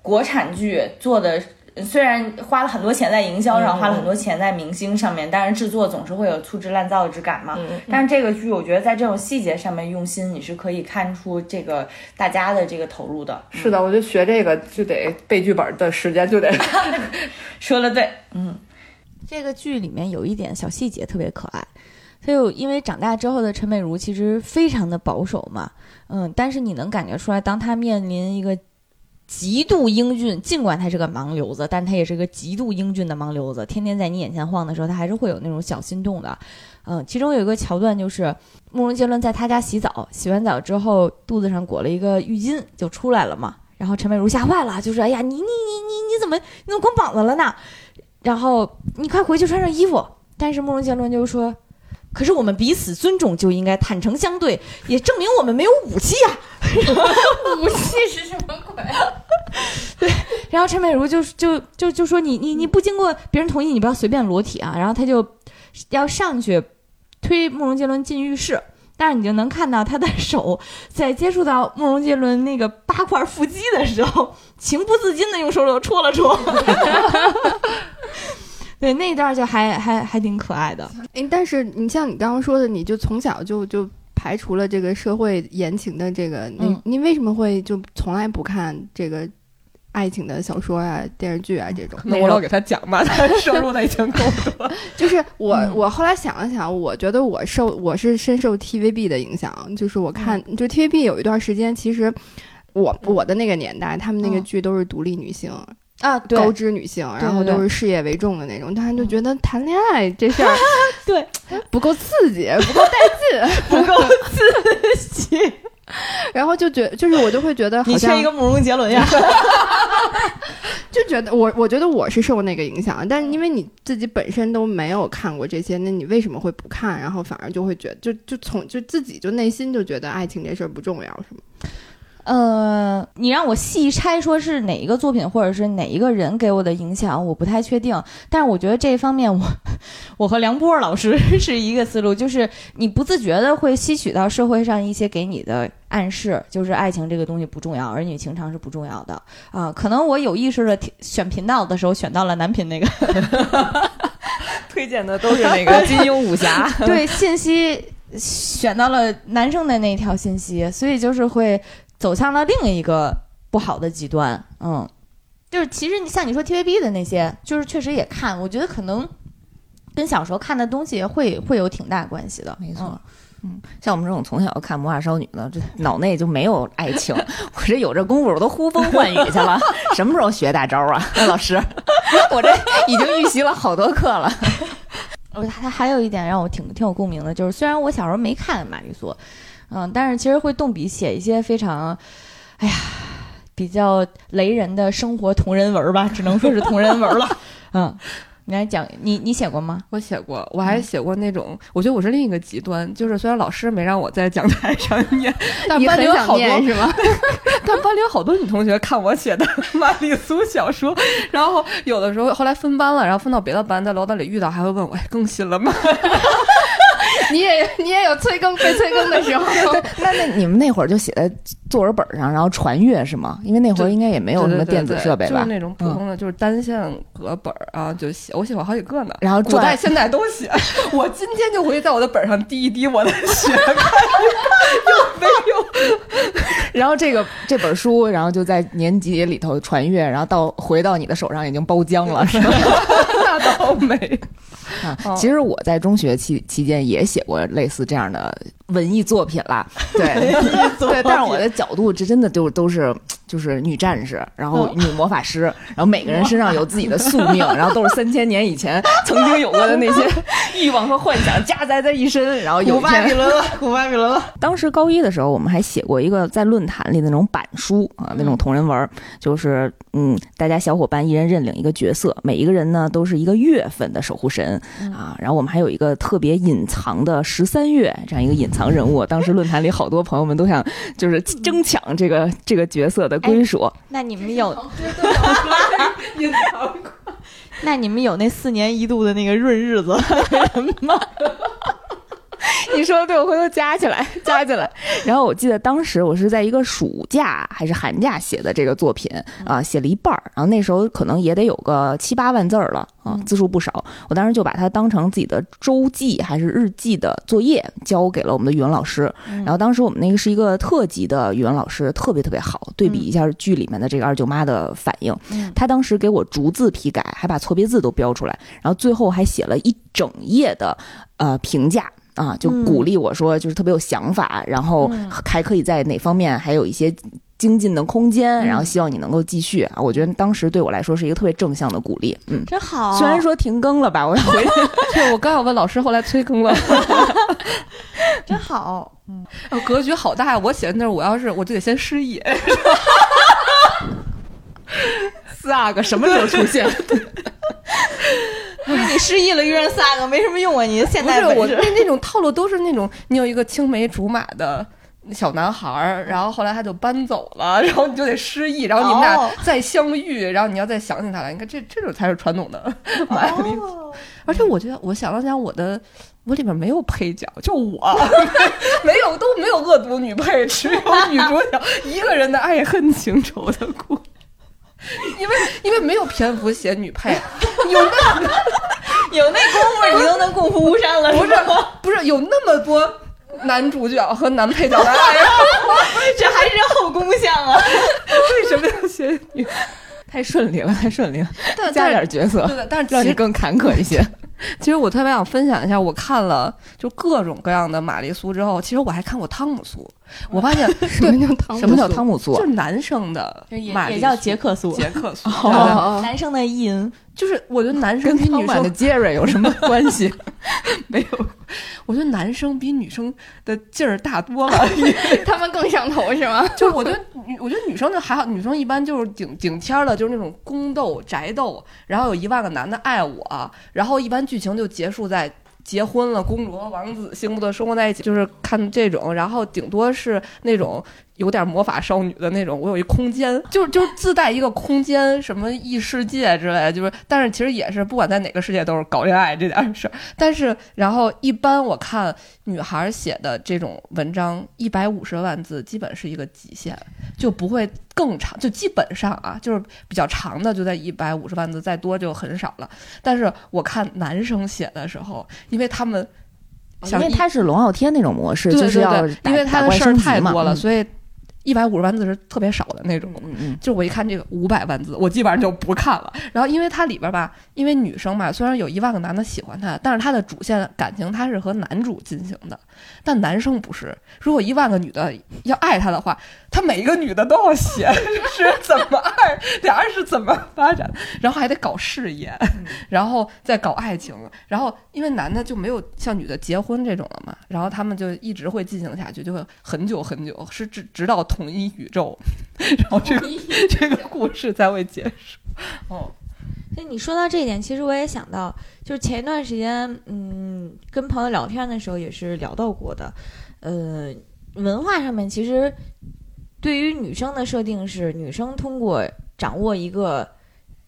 国产剧做的。虽然花了很多钱在营销上，花了很多钱在明星上面，但是制作总是会有粗制滥造之感嘛。但是这个剧，我觉得在这种细节上面用心，你是可以看出这个大家的这个投入的。是的，我觉得学这个就得背剧本的时间就得 (laughs) 说的对，嗯这个剧里面有一点小细节特别可爱，它有因为长大之后的陈美如其实非常的保守嘛，嗯，但是你能感觉出来，当她面临一个极度英俊，尽管他是个盲流子，但他也是个极度英俊的盲流子，天天在你眼前晃的时候，他还是会有那种小心动的。嗯，其中有一个桥段就是慕容杰伦在他家洗澡，洗完澡之后肚子上裹了一个浴巾就出来了嘛，然后陈美如吓坏了，就说：“哎呀，你你你你你怎么你怎么光膀子了呢？”然后你快回去穿上衣服。但是慕容杰伦就说：“可是我们彼此尊重，就应该坦诚相对，也证明我们没有武器啊。(laughs) ”武器是什么鬼？(laughs) 啊？对然后陈美如就就就就说你你你不经过别人同意，你不要随便裸体啊。然后他就要上去推慕容杰伦进浴室，但是你就能看到他的手在接触到慕容杰伦那个八块腹肌的时候，情不自禁的用手肘戳了戳。(laughs) 对，那一段就还还还挺可爱的。哎，但是你像你刚刚说的，你就从小就就排除了这个社会言情的这个，你、嗯你为什么会就从来不看这个爱情的小说啊、电视剧啊这种？那我老给他讲嘛，他 (laughs) 摄入的已经够多。(laughs) 就是我、嗯我后来想了想，我觉得我受我是深受 TVB 的影响，就是我看、就 TVB 有一段时间，其实我我的那个年代，他们那个嗯剧都是独立女性。啊，对高知女性，然后都是事业为重的那种，大家就觉得谈恋爱这事儿 (laughs) 对 (laughs) 不够刺激，不够带劲，(laughs) 不够刺激，然后就觉就是我就会觉得好像你缺一个慕容杰伦呀。就觉得我我觉得我是受那个影响，但是因为你自己本身都没有看过这些，那你为什么会不看？然后反而就会觉得就就从就自己就内心就觉得爱情这事儿不重要，是吗？呃，你让我细拆说是哪一个作品或者是哪一个人给我的影响，我不太确定。但是我觉得这一方面我，(laughs) 我和梁波老师是一个思路，就是你不自觉的会吸取到社会上一些给你的暗示，就是爱情这个东西不重要，儿女情长是不重要的啊。可能我有意识的选频道的时候选到了男频那个 (laughs) (laughs) 推荐的都是那个金庸武侠。对信息选到了男生的那条信息，所以就是会走向了另一个不好的极端。嗯，就是其实你像你说 TVB 的那些，就是确实也看，我觉得可能跟小时候看的东西会会有挺大关系的。没错。嗯，像我们这种从小看魔法少女的，这脑内就没有爱情。(laughs) 我这有这功夫，我都呼风唤雨去了。(laughs) 什么时候学大招啊，(laughs) 老师？我这已经预习了好多课了。我，他他还有一点让我挺挺有共鸣的，就是虽然我小时候没看玛丽苏，嗯，但是其实会动笔写一些非常，哎呀，比较雷人的生活同人文吧，只能说是同人文了。(laughs) 嗯，你来讲，你你写过吗？我写过，我还写过那种，我觉得我是另一个极端，就是虽然老师没让我在讲台上念，(laughs) 但班里有好多是 (laughs) 吗？但班里有好多女同学看我写的玛丽苏小说，然后有的时候后来分班了，然后分到别的班，在楼道里遇到，还会问我，哎，更新了吗？(laughs) 你也你也有催更被催更的时候，(laughs) 那那你们那会儿就写在作文本上，然后传阅是吗？因为那会儿应该也没有什么电子设备吧就是？那种普通的，就是单线格本儿啊，就写，我写过好几个呢。然后转古代、现代都写。(laughs) 我今天就回去在我的本上滴一滴我的血，(laughs) 看有没有。(laughs) 然后这个这本书，然后就在年级里头传阅，然后到回到你的手上已经包浆了，是吧？那倒没。啊哦，其实我在中学期期间也写过类似这样的文艺作品啦，对对，但是我的角度这真的就都是就是女战士，然后女魔法师，然后每个人身上有自己的宿命，然后都是三千年以前曾经有过的那些 (laughs) 欲望和幻想夹杂在一身，然后有巴比。伦了，(laughs) 古巴比伦了。当时高一的时候，我们还写过一个在论坛里的那种板书啊，那种同人文儿，就是嗯，大家小伙伴一人认领一个角色，每一个人呢都是一个月份的守护神啊。然后我们还有一个特别隐藏的十三月这样一个隐藏人物，当时论坛里好多朋友们都想就是争抢这个这个角色的归属。那你们有？(laughs) (laughs) 那你们有那四年一度的那个闰日子吗？(laughs) (laughs) 你说的对，我回头加起来，加起来。然后我记得当时我是在一个暑假还是寒假写的这个作品啊，写了一半儿，然后那时候可能也得有个七八万字儿了啊，字数不少。我当时就把它当成自己的周记还是日记的作业交给了我们的语文老师。然后当时我们那个是一个特级的语文老师，特别特别好，对比一下剧里面的这个二舅妈的反应，他当时给我逐字批改，还把错别字都标出来，然后最后还写了一整页的呃评价。啊，就鼓励我说，就是特别有想法，然后还可以在哪方面还有一些精进的空间，然后希望你能够继续啊。我觉得当时对我来说是一个特别正向的鼓励。嗯，真好。虽然说停更了吧，我要回 (laughs) 去对，我刚要问老师，后来催更了。(laughs) 真好，嗯格局好大呀！我写的那儿，我要是我就得先失忆。(laughs) (laughs) 四阿哥什么时候出现？(laughs) 你失忆了，遇上仨个没什么用啊！你现不是我在本事那那种套路都是那种，你有一个青梅竹马的小男孩儿，然后后来他就搬走了，(laughs) 然后你就得失忆，然后你们哦俩再相遇，然后你要再想起他来。你看这这种才是传统的而且我觉得，我想了想，我的我里边没有配角，就我没有都没有恶毒女配，只有女主角一个人的爱恨情仇的故。(laughs) 因为因为没有篇幅写女配，(laughs) 有那有那功夫，你都能共赴巫山了，不是吗？(laughs) 不是有那么多男主角和男配角的爱，这还是后宫相啊！为什么要写女？太顺利了，太顺利了，但加点角色对，的，但是其实让你更坎坷一些。其实我特别想分享一下，我看了就各种各样的玛丽苏之后，其实我还看过汤姆苏，我发现 (laughs) 什么叫汤姆？什么叫汤姆苏就？是男生的就也也叫杰克苏，杰克苏，(laughs) 哦男生的意淫。就是我觉得男生跟比女生的杰瑞有什么 (laughs) 关系？没有，我觉得男生比女生的劲儿大多了。他们更上头是吗？就我觉得女，我觉得女生就还好，女生一般就是顶顶天儿的，就是那种宫斗宅斗，然后有一万个男的爱我，然后一般剧情就结束在。结婚了，公主和王子幸福的生活在一起，就是看这种，然后顶多是那种有点魔法少女的那种。我有一空间，就是就是自带一个空间，什么异世界之类的，就是，但是其实也是不管在哪个世界都是搞恋爱这点事儿。但是，然后一般我看女孩写的这种文章，一百五十万字基本是一个极限，就不会更长，就基本上啊，就是比较长的就在一百五十万字，再多就很少了。但是我看男生写的时候，因为他们想因为他是龙傲天那种模式，对对就是要对，因为他的事儿太多了，嗯所以一百五十万字是特别少的那种。就我一看这个五百万字，我基本上就不看了。然后因为它里边吧，因为女生嘛，虽然有一万个男的喜欢她，但是她的主线感情她是和男主进行的，但男生不是。如果一万个女的要爱他的话，他每一个女的都要写 (laughs) 是怎么爱，俩人是怎么发展，然后还得搞事业，(laughs) 然后再搞爱情，然后因为男的就没有像女的结婚这种了嘛，然后他们就一直会进行下去，就会很久很久，是直直到统一宇宙，(laughs) 然后这个 (laughs) 这个故事才会结束。哦，所以你说到这一点，其实我也想到，就是前一段时间，嗯，跟朋友聊天的时候也是聊到过的，呃，文化上面其实对于女生的设定是，女生通过掌握一个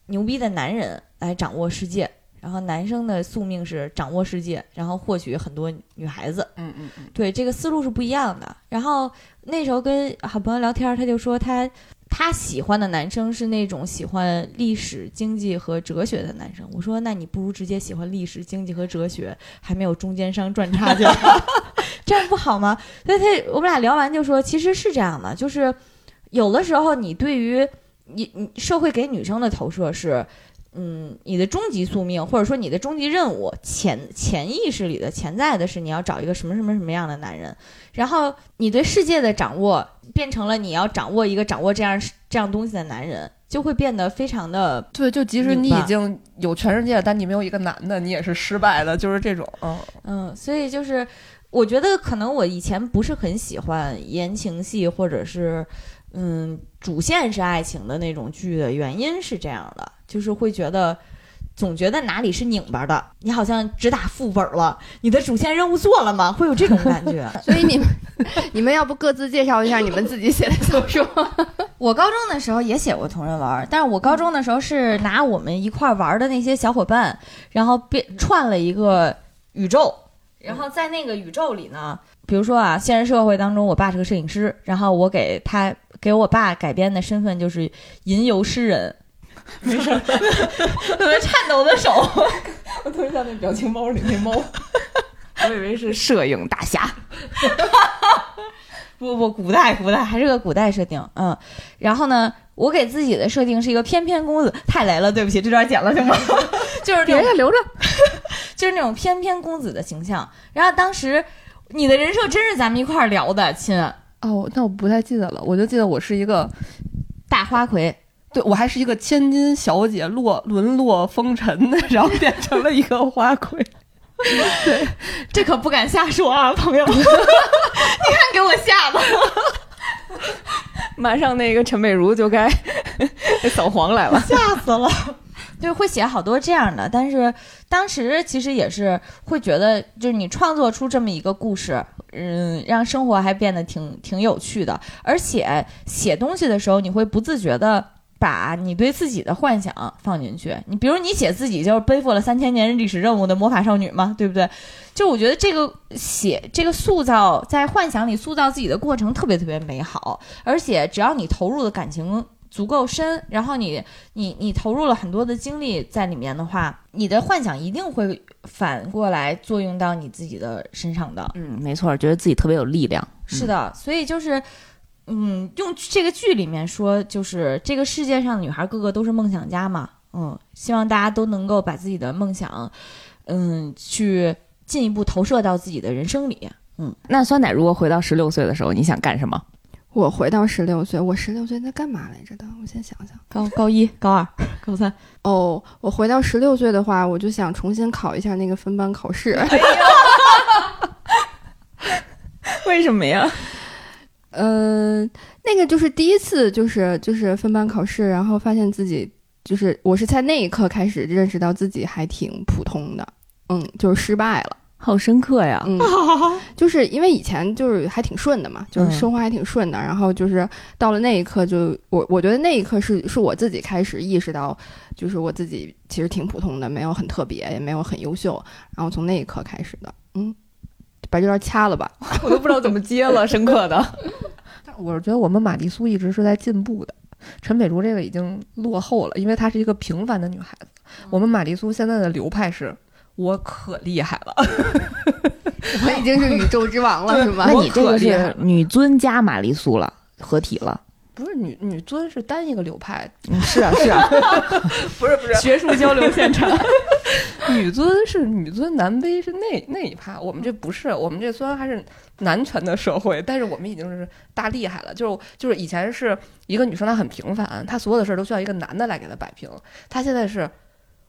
牛逼的男人来掌握世界，然后男生的宿命是掌握世界，然后获取很多女孩子。嗯嗯嗯，对，这个思路是不一样的。然后那时候跟好朋友聊天，他就说他他喜欢的男生是那种喜欢历史、经济和哲学的男生。我说那你不如直接喜欢历史、经济和哲学，还没有中间商赚差价，(laughs) 这样不好吗？所以他我们俩聊完就说，其实是这样的，就是有的时候你对于你你社会给女生的投射是。嗯，你的终极宿命，或者说你的终极任务，潜潜意识里的潜在的是你要找一个什么什么什么样的男人，然后你对世界的掌握变成了你要掌握一个掌握这样这样东西的男人，就会变得非常的对，就即使你已经有全世界，但你没有一个男的，你也是失败的，就是这种。嗯，嗯，所以就是我觉得可能我以前不是很喜欢言情戏或者是嗯主线是爱情的那种剧的原因是这样的，就是会觉得。总觉得哪里是拧巴的，你好像只打副本了，你的主线任务做了吗？会有这种感觉。(laughs) 所以你们 (laughs) 你们要不各自介绍一下你们自己写的小说？(laughs) 我高中的时候也写过同人文儿，但是我高中的时候是拿我们一块儿玩的那些小伙伴，然后变串了一个宇宙，然后在那个宇宙里呢，比如说啊，现实社会当中，我爸是个摄影师，然后我给他给我爸改编的身份就是吟游诗人。没事，特别颤抖的手，我特别像那表情包里那猫。我以为是摄影大侠。(laughs) 不不，古代古代还是个古代设定，嗯。然后呢，我给自己的设定是一个翩翩公子，太雷了，对不起，这段剪了行吗？(laughs) 就是留着留着。(laughs) 就是那种翩翩公子的形象。然后当时你的人设真是咱们一块儿聊的，亲，哦，那我不太记得了，我就记得我是一个，大花魁，对我还是一个千金小姐，落沦落风尘的，然后变成了一个花魁。对 (laughs) 这可不敢瞎说啊，朋友，(laughs) 你看给我吓的。(laughs) 马上那个陈美如就该扫黄来了。吓死了。就会写好多这样的，但是当时其实也是会觉得，就是你创作出这么一个故事，嗯，让生活还变得挺挺有趣的，而且写东西的时候，你会不自觉的把你对自己的幻想放进去。你比如你写自己就是背负了三千年历史任务的魔法少女嘛，对不对？就我觉得这个写这个塑造在幻想里塑造自己的过程特别特别美好，而且只要你投入的感情。足够深，然后你你你投入了很多的精力在里面的话，你的幻想一定会反过来作用到你自己的身上的。嗯，没错，觉得自己特别有力量。是的，所以就是，嗯，用这个剧里面说，就是这个世界上的女孩个个都是梦想家嘛。嗯，希望大家都能够把自己的梦想，嗯，去进一步投射到自己的人生里。嗯，那酸奶如果回到十六岁的时候，你想干什么？我回到十六岁，我十六岁在干嘛来着的？我先想想。高高一、高二、(laughs) 高三。哦，我回到十六岁的话，我就想重新考一下那个分班考试。(laughs) 为什么呀？呃，那个就是第一次，就是就是分班考试，然后发现自己就是我是在那一刻开始认识到自己还挺普通的，嗯，就是失败了。好深刻呀！嗯，(laughs) 就是因为以前就是还挺顺的嘛，就是生活还挺顺的，然后就是到了那一刻，就我我觉得那一刻是是我自己开始意识到，就是我自己其实挺普通的，没有很特别，也没有很优秀，然后从那一刻开始的，嗯，把这段掐了吧，(laughs) 我都不知道怎么接了，深刻的。(laughs) 但我是觉得我们玛丽苏一直是在进步的，陈美竹这个已经落后了，因为她是一个平凡的女孩子。我们玛丽苏现在的流派是。我可厉害了，我已经是宇宙之王了，(laughs) 是吗？那你这个是女尊加玛丽苏了，合体了。不是女女尊是单一个流派，嗯是啊是啊，(laughs) 不是不是学术交流现场。(laughs) 女尊是女尊，男卑是那那一派。我们这不是，我们这虽然还是男权的社会，但是我们已经是大厉害了。就是就是以前是一个女生，她很平凡，她所有的事儿都需要一个男的来给她摆平。她现在是。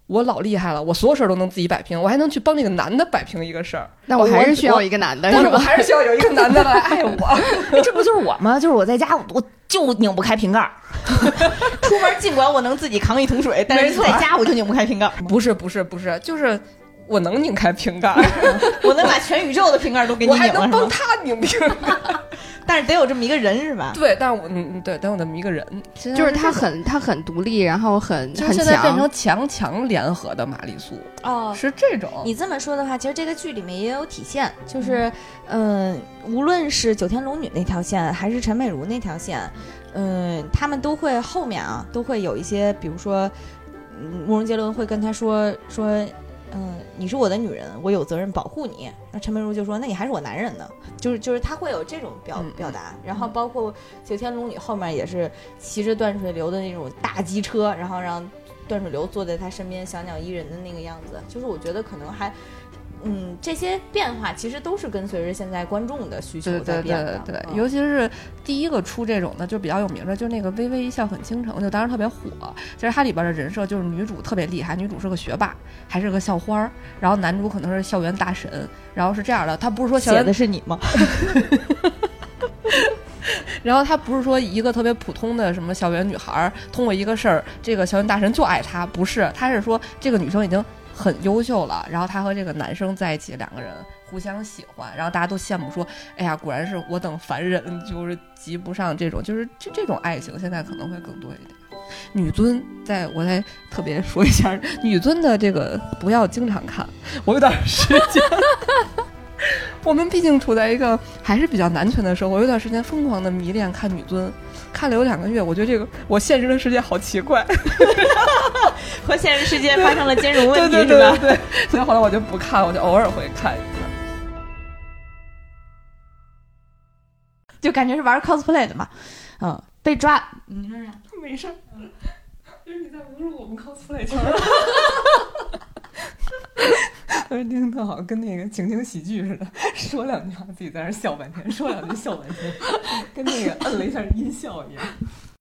我老厉害了，我所有事儿都能自己摆平，我还能去帮那个男的摆平一个事儿，那我还是需要一个男的，但是我？还是需要有一个男的来爱我。(laughs) 这不就是我吗？就是我在家，我就拧不开瓶盖儿。(laughs) 出门尽管我能自己扛一桶水，但是在家我就拧不开瓶盖，不是不是不是，就是我能拧开瓶盖儿，(laughs) 我能把全宇宙的瓶盖都给你我还拧了，能帮？他拧瓶盖。(laughs) 但是得有这么一个人是吧？对，但是我嗯对，得有那么一个人，就是他很他很独立，然后很就是很现在变成强。强强联合的玛丽苏，哦，是这种。你这么说的话，其实这个剧里面也有体现，就是，嗯、无论是九天龙女那条线，还是陈美如那条线，嗯、他们都会后面啊，都会有一些，比如说，嗯，慕容杰伦会跟他说说，嗯、你是我的女人，我有责任保护你。那陈美如就说，那你还是我男人呢，就是就是他会有这种表嗯表达，然后包括九天龙女后面也是骑着断水流的那种大机车，然后让断水流坐在他身边小鸟依人的那个样子，就是我觉得可能还，嗯，这些变化其实都是跟随着现在观众的需求在变的。对对，嗯尤其是第一个出这种的，就比较有名的，就那个《微微一笑很倾城》，就当时特别火。其实它里边的人设就是女主特别厉害，女主是个学霸，还是个校花儿，然后男主可能是校园大神，然后是这样的，他不是说校写的是你吗？(laughs) 然后他不是说一个特别普通的什么校园女孩儿，通过一个事儿，这个校园大神就爱她，不是，他是说这个女生已经很优秀了，然后她和这个男生在一起，两个人互相喜欢，然后大家都羡慕说，哎呀，果然是我等凡人，(laughs) 就是及不上这种，就是这这种爱情，现在可能会更多一点。女尊，在我再特别说一下，女尊的这个不要经常看，我有点时间。(laughs) 我们毕竟处在一个还是比较男权的社会，我有段时间疯狂的迷恋看女尊，看了有两个月，我觉得这个我现实的世界好奇怪，(laughs) 和现实世界发生了兼容问题对对是吧？对对，所以后来我就不看，我就偶尔会看一看。就感觉是玩 cosplay 的嘛。嗯，被抓，你说啥？没事儿，就是你在侮辱我们 cosplay 圈。(laughs) (laughs) 我听特好，跟那个情景喜剧似的，说两句话自己在那笑半天，说两句笑半天，跟那个摁了一下音效一样。